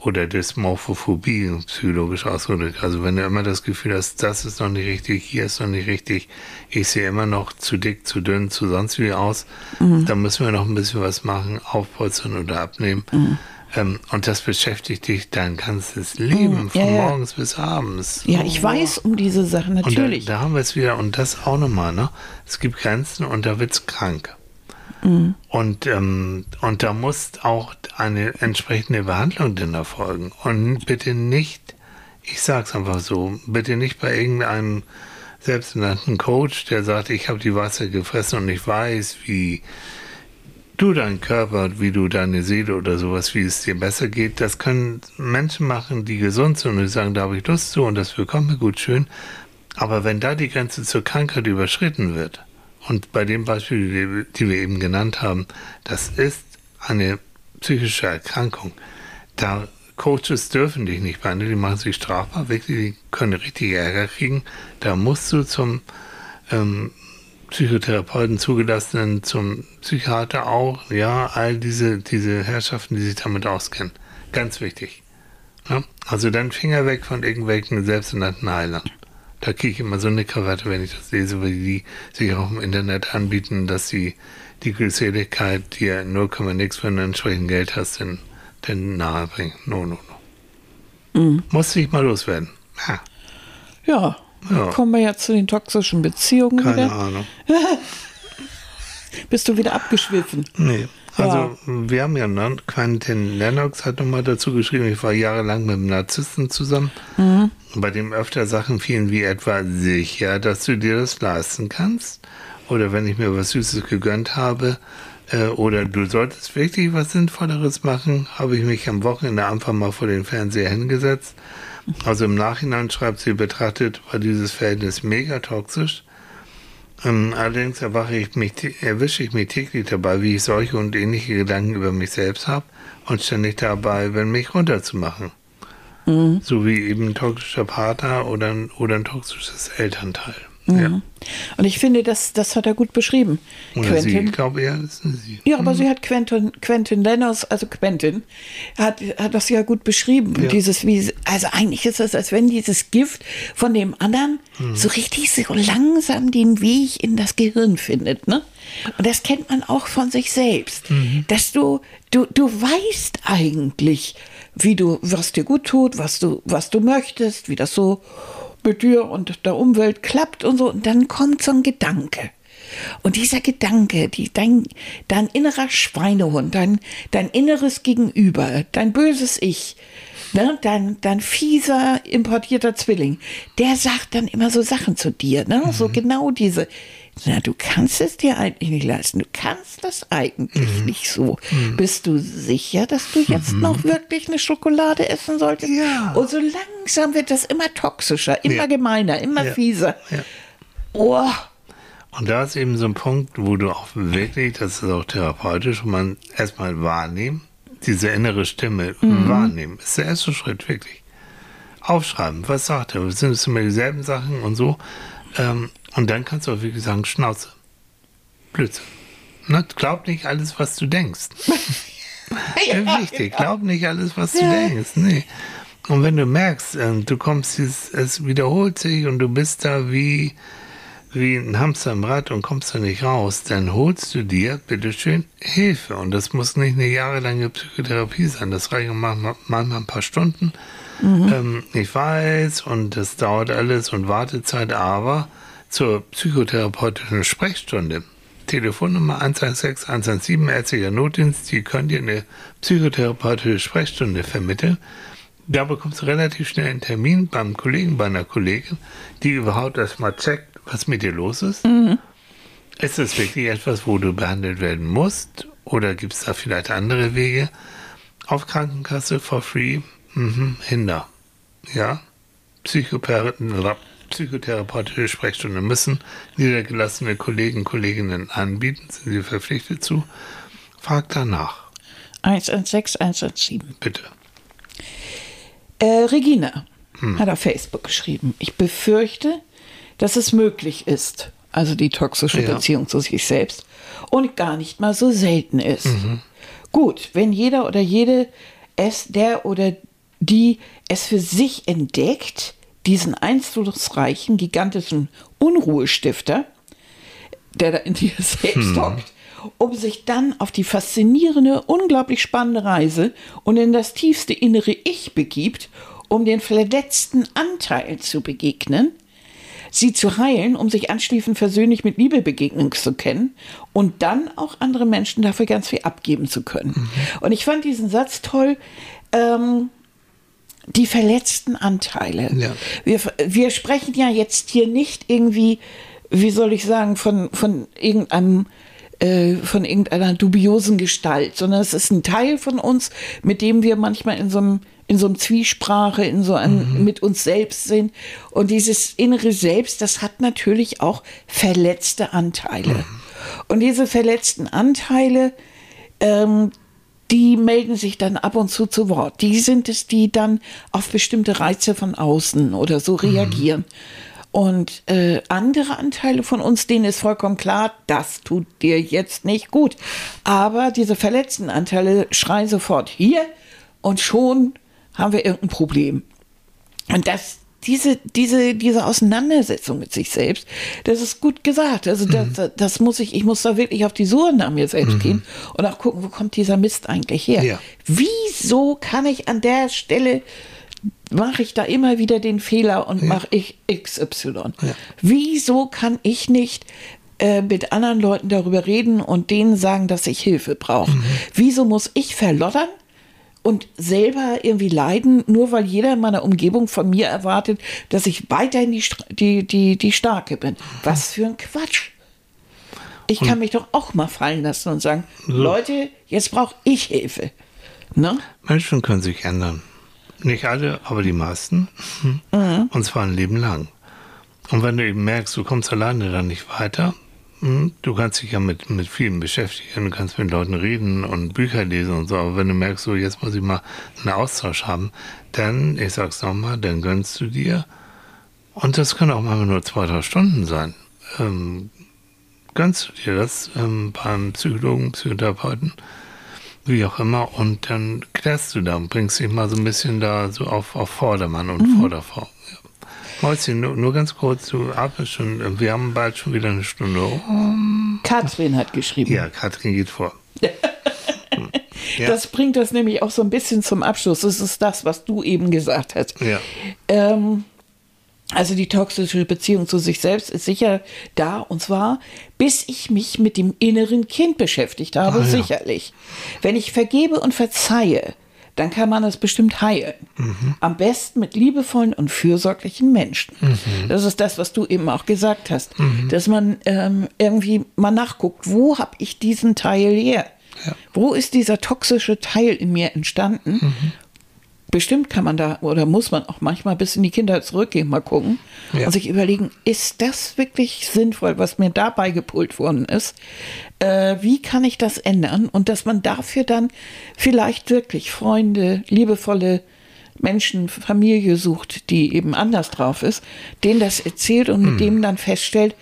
oder Dysmorphophobie psychologisch ausgedrückt. Also wenn du immer das Gefühl hast, das ist noch nicht richtig, hier ist noch nicht richtig, ich sehe immer noch zu dick, zu dünn, zu sonst wie aus, mhm. dann müssen wir noch ein bisschen was machen, aufpolstern oder abnehmen. Mhm. Ähm, und das beschäftigt dich dein ganzes Leben, mhm. von ja, morgens bis abends. Ja, ich oh. weiß um diese Sachen natürlich. Da, da, haben wir es wieder, und das auch nochmal, ne? Es gibt Grenzen und da wird es krank. Mhm. Und, ähm, und da muss auch eine entsprechende Behandlung denn erfolgen. Und bitte nicht, ich sag's einfach so, bitte nicht bei irgendeinem selbsternannten Coach, der sagt, ich habe die Wasser gefressen und ich weiß, wie du deinen Körper, wie du deine Seele oder sowas, wie es dir besser geht. Das können Menschen machen, die gesund sind und die sagen, da habe ich Lust zu und das mir gut schön. Aber wenn da die Grenze zur Krankheit überschritten wird, und bei dem Beispiel, die wir eben genannt haben, das ist eine psychische Erkrankung. Da Coaches dürfen dich nicht behandeln, die machen sich strafbar, wirklich, die können richtig Ärger kriegen. Da musst du zum ähm, Psychotherapeuten zugelassenen, zum Psychiater auch, ja, all diese, diese Herrschaften, die sich damit auskennen. Ganz wichtig. Ja? Also dann Finger weg von irgendwelchen selbsternannten Heilern. Da kriege ich immer so eine Krawatte, wenn ich das lese, weil die sich auch im Internet anbieten, dass sie die Glückseligkeit dir 0, nix, wenn du entsprechend Geld hast, denn, denn nahe bringen. No, no, no. Mhm. Muss ich mal loswerden. Ja. ja. Ja. Kommen wir jetzt zu den toxischen Beziehungen Keine wieder. Ahnung. Bist du wieder abgeschwiffen? Nee. Also ja. wir haben ja, ne, Quentin Lennox hat nochmal dazu geschrieben, ich war jahrelang mit einem Narzissten zusammen, mhm. bei dem öfter Sachen fielen wie etwa sicher, dass du dir das leisten kannst. Oder wenn ich mir was Süßes gegönnt habe, äh, oder du solltest wirklich was Sinnvolleres machen, habe ich mich am Wochenende einfach mal vor den Fernseher hingesetzt also im Nachhinein schreibt sie, betrachtet war dieses Verhältnis mega toxisch. Ähm, allerdings erwache ich mich, erwische ich mich täglich dabei, wie ich solche und ähnliche Gedanken über mich selbst habe und ständig dabei bin, mich runterzumachen. Mhm. So wie eben ein toxischer Partner oder ein, oder ein toxisches Elternteil. Mhm. Ja. Und ich finde, das, das hat er gut beschrieben. Oder Quentin. Sie, ich glaube eher, das sind Sie. Ja, aber mhm. sie hat Quentin, Quentin Lenners, also Quentin, hat, hat das ja gut beschrieben. Ja. Dieses, wie, also eigentlich ist es, als wenn dieses Gift von dem anderen mhm. so richtig so langsam den Weg in das Gehirn findet. Ne? Und das kennt man auch von sich selbst. Mhm. Dass du, du, du weißt eigentlich, wie du, was dir gut tut, was du, was du möchtest, wie das so mit dir und der Umwelt klappt und so. Und dann kommt so ein Gedanke. Und dieser Gedanke, die, dein, dein innerer Schweinehund, dein, dein inneres Gegenüber, dein böses Ich, ne, dein, dein fieser importierter Zwilling, der sagt dann immer so Sachen zu dir, ne? Mhm. so genau diese, na, du kannst es dir eigentlich nicht leisten. Du kannst das eigentlich mhm. nicht so. Mhm. Bist du sicher, dass du jetzt mhm. noch wirklich eine Schokolade essen solltest? Ja. Und so langsam wird das immer toxischer, immer ja. gemeiner, immer ja. fieser. Ja. Oh. Und da ist eben so ein Punkt, wo du auch wirklich, das ist auch therapeutisch, man erstmal wahrnehmen, diese innere Stimme mhm. wahrnehmen, ist der erste Schritt wirklich. Aufschreiben, was sagt er? Sind es immer dieselben Sachen und so? Ähm, und dann kannst du auch wirklich sagen, Schnauze. Blödsinn. Ne? Glaub nicht alles, was du denkst. ja, Wichtig, genau. glaub nicht alles, was du denkst. Nee. Und wenn du merkst, äh, du kommst, es wiederholt sich und du bist da wie, wie ein Hamster im Rad und kommst da nicht raus, dann holst du dir, bitteschön, Hilfe. Und das muss nicht eine jahrelange Psychotherapie sein. Das reicht manchmal, manchmal ein paar Stunden. Mhm. Ähm, ich weiß, und das dauert alles und Wartezeit, aber zur psychotherapeutischen Sprechstunde. Telefonnummer 116 117 ärztlicher Notdienst, die können dir eine psychotherapeutische Sprechstunde vermitteln. Da bekommst du relativ schnell einen Termin beim Kollegen, bei einer Kollegin, die überhaupt erstmal checkt, was mit dir los ist. Mhm. Ist es wirklich etwas, wo du behandelt werden musst? Oder gibt es da vielleicht andere Wege? Auf Krankenkasse for free? Mhm, Hinder. Ja? Psychotherapeuten psychotherapeutische Sprechstunde müssen niedergelassene Kollegen, Kolleginnen anbieten, sind sie verpflichtet zu. Frag danach. 116, 117. Bitte. Äh, Regina hm. hat auf Facebook geschrieben, ich befürchte, dass es möglich ist, also die toxische ja. Beziehung zu sich selbst, und gar nicht mal so selten ist. Mhm. Gut, wenn jeder oder jede es, der oder die es für sich entdeckt, diesen einflussreichen, gigantischen Unruhestifter, der da in dir selbst hm. hockt, um sich dann auf die faszinierende, unglaublich spannende Reise und in das tiefste innere Ich begibt, um den verletzten Anteilen zu begegnen, sie zu heilen, um sich anschließend versöhnlich mit Liebe begegnen zu können und dann auch andere Menschen dafür ganz viel abgeben zu können. Mhm. Und ich fand diesen Satz toll. Ähm, die verletzten Anteile. Ja. Wir, wir sprechen ja jetzt hier nicht irgendwie, wie soll ich sagen, von, von irgendeinem äh, von irgendeiner dubiosen Gestalt, sondern es ist ein Teil von uns, mit dem wir manchmal in so einem in so einem Zwiesprache, in so einem mhm. mit uns selbst sind. Und dieses innere Selbst, das hat natürlich auch verletzte Anteile. Mhm. Und diese verletzten Anteile, ähm, die melden sich dann ab und zu zu Wort. Die sind es, die dann auf bestimmte Reize von außen oder so reagieren. Und äh, andere Anteile von uns, denen ist vollkommen klar, das tut dir jetzt nicht gut. Aber diese verletzten Anteile schreien sofort hier und schon haben wir irgendein Problem. Und das, diese, diese, diese Auseinandersetzung mit sich selbst, das ist gut gesagt. Also das, das muss ich, ich muss da wirklich auf die Suche nach mir selbst gehen und auch gucken, wo kommt dieser Mist eigentlich her? Ja. Wieso kann ich an der Stelle mache ich da immer wieder den Fehler und mache ich XY? Wieso kann ich nicht äh, mit anderen Leuten darüber reden und denen sagen, dass ich Hilfe brauche? Wieso muss ich verloddern? Und selber irgendwie leiden, nur weil jeder in meiner Umgebung von mir erwartet, dass ich weiterhin die, die, die, die Starke bin. Was für ein Quatsch. Ich kann mich doch auch mal fallen lassen und sagen, Leute, jetzt brauche ich Hilfe. Ne? Menschen können sich ändern. Nicht alle, aber die meisten. Mhm. Und zwar ein Leben lang. Und wenn du eben merkst, du kommst alleine dann nicht weiter, du kannst dich ja mit, mit vielen beschäftigen, du kannst mit Leuten reden und Bücher lesen und so, aber wenn du merkst, so jetzt muss ich mal einen Austausch haben, dann, ich sag's nochmal, dann gönnst du dir, und das können auch mal nur zwei, drei Stunden sein, ähm, gönnst du dir das ähm, beim Psychologen, Psychotherapeuten, wie auch immer, und dann klärst du da und bringst dich mal so ein bisschen da so auf, auf Vordermann und Vorderfrau. Mäuschen, nur, nur ganz kurz, du atmest schon, wir haben bald schon wieder eine Stunde. Oh. Katrin hat geschrieben. Ja, Katrin geht vor. Ja. Das bringt das nämlich auch so ein bisschen zum Abschluss. Das ist das, was du eben gesagt hast. Ja. Ähm, also die toxische Beziehung zu sich selbst ist sicher da und zwar, bis ich mich mit dem inneren Kind beschäftigt habe, Ah, ja. sicherlich. Wenn ich vergebe und verzeihe, dann kann man das bestimmt heilen. Mhm. Am besten mit liebevollen und fürsorglichen Menschen. Mhm. Das ist das, was du eben auch gesagt hast, dass man ähm, irgendwie mal nachguckt, wo habe ich diesen Teil her? Ja. Wo ist dieser toxische Teil in mir entstanden? Bestimmt kann man da oder muss man auch manchmal bis in die Kindheit zurückgehen, mal gucken Ja. und sich überlegen, ist das wirklich sinnvoll, was mir dabei gepult worden ist? Äh, wie kann ich das ändern? Und dass man dafür dann vielleicht wirklich Freunde, liebevolle Menschen, Familie sucht, die eben anders drauf ist, denen das erzählt und Hm. mit dem dann feststellt,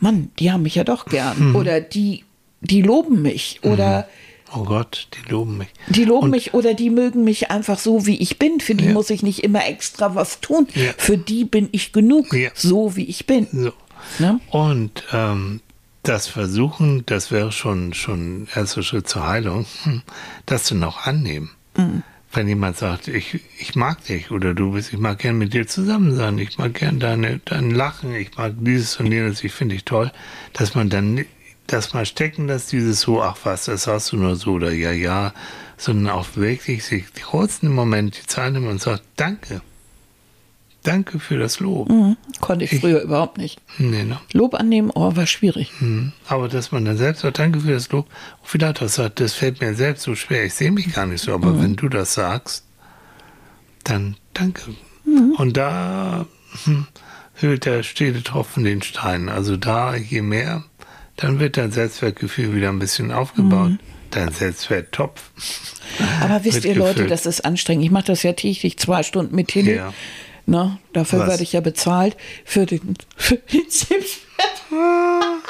Mann, die haben mich ja doch gern. Hm. Oder die, die loben mich. Oder Oh Gott, die loben mich. die loben Und- mich oder die mögen mich einfach so, wie ich bin. Für die Ja. muss ich nicht immer extra was tun. Ja. Für die bin ich genug, Ja. so wie ich bin. So. Ne? Und ähm, das Versuchen, das wäre schon schon ein erster Schritt zur Heilung, hm, das dann auch annehmen. Mhm. Wenn jemand sagt, ich, ich mag dich oder du bist, ich mag gern mit dir zusammen sein, ich mag gern deine, dein Lachen, ich mag dieses und jenes, ich finde dich toll, dass man dann ni- das mal stecken lässt, dieses so, ach was, das hast du nur so oder ja, ja, sondern auch wirklich sich kurz einen Moment die Zeit nimmt und sagt, danke. Danke für das Lob. Mhm. Konnte ich früher überhaupt nicht. Nee, ne? Lob annehmen, oh, war schwierig. Mhm. Aber dass man dann selbst sagt, danke für das Lob, vielleicht auch sagt, das fällt mir selbst so schwer, ich sehe mich gar nicht so, aber wenn du das sagst, dann danke. Und da hm, hüllt der stete Tropfen den Stein. Also da, je mehr, dann wird dein Selbstwertgefühl wieder ein bisschen aufgebaut. Dein Selbstwerttopf. Aber wisst ihr, Leute, das ist anstrengend. Ich mache das ja täglich zwei Stunden mit Tilly. Ja. Na, dafür werde ich ja bezahlt für den, für den Selbstwert.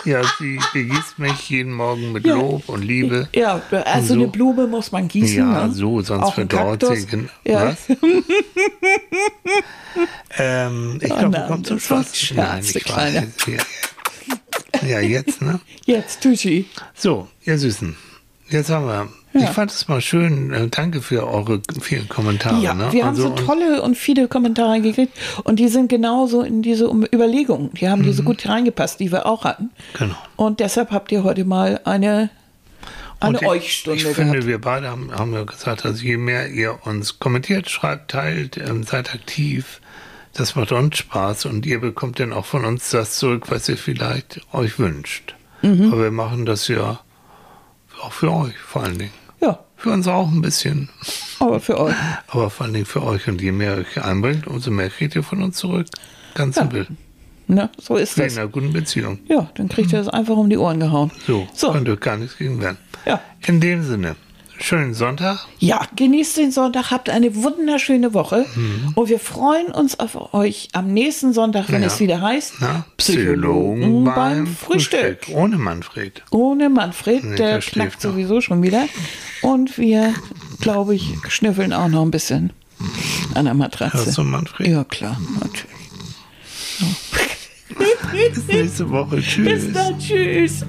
Ja, sie begießt mich jeden Morgen mit Ja. Lob und Liebe. Ja, also so. eine Blume muss man gießen. Ja, ne? so, sonst Auch verdorrt sie. Ja. Was? ähm, ich Oh glaube, nein, kommt zum Schluss. ein Scherz, der Kleine. Ja, ja, jetzt, ne? Jetzt, Tuschi. So, ihr Süßen. Jetzt haben wir. Ja. Ich fand es mal schön. äh, Danke für eure vielen Kommentare. Ja, ne? wir haben so und- tolle und viele Kommentare gekriegt und die sind genauso in diese Überlegungen. Die haben Mhm. diese gut reingepasst, die wir auch hatten. Genau. Und deshalb habt ihr heute mal eine, eine ich- Euch-Stunde Ich finde, wir beide haben, haben ja gesagt, also je mehr ihr uns kommentiert, schreibt, teilt, ähm, seid aktiv, das macht uns Spaß und ihr bekommt dann auch von uns das zurück, was ihr vielleicht euch wünscht. Mhm. Aber wir machen das ja auch für euch vor allen Dingen. ja, Für uns auch ein bisschen, aber für euch. aber vor allen Dingen für euch. Und je mehr ihr euch einbringt, umso mehr kriegt ihr von uns zurück. Ganz Ja. simpel. Ne, so ist Wie in das. einer guten Beziehung. Ja, dann kriegt ihr das einfach um die Ohren gehauen. So, So. könnt ihr gar nichts gegen werden. Ja. In dem Sinne, schönen Sonntag. Ja, genießt den Sonntag, habt eine wunderschöne Woche und wir freuen uns auf euch am nächsten Sonntag, wenn Ja. es wieder heißt Na, Psychologen beim Frühstück. Frühstück. Ohne Manfred. Ohne Manfred, Nee, der der knackt noch. sowieso schon wieder. Und wir, glaube ich, schnüffeln auch noch ein bisschen an der Matratze. Hörst du Manfred? Ja, klar, natürlich. Bis nächste Woche. Tschüss. Bis dann, tschüss.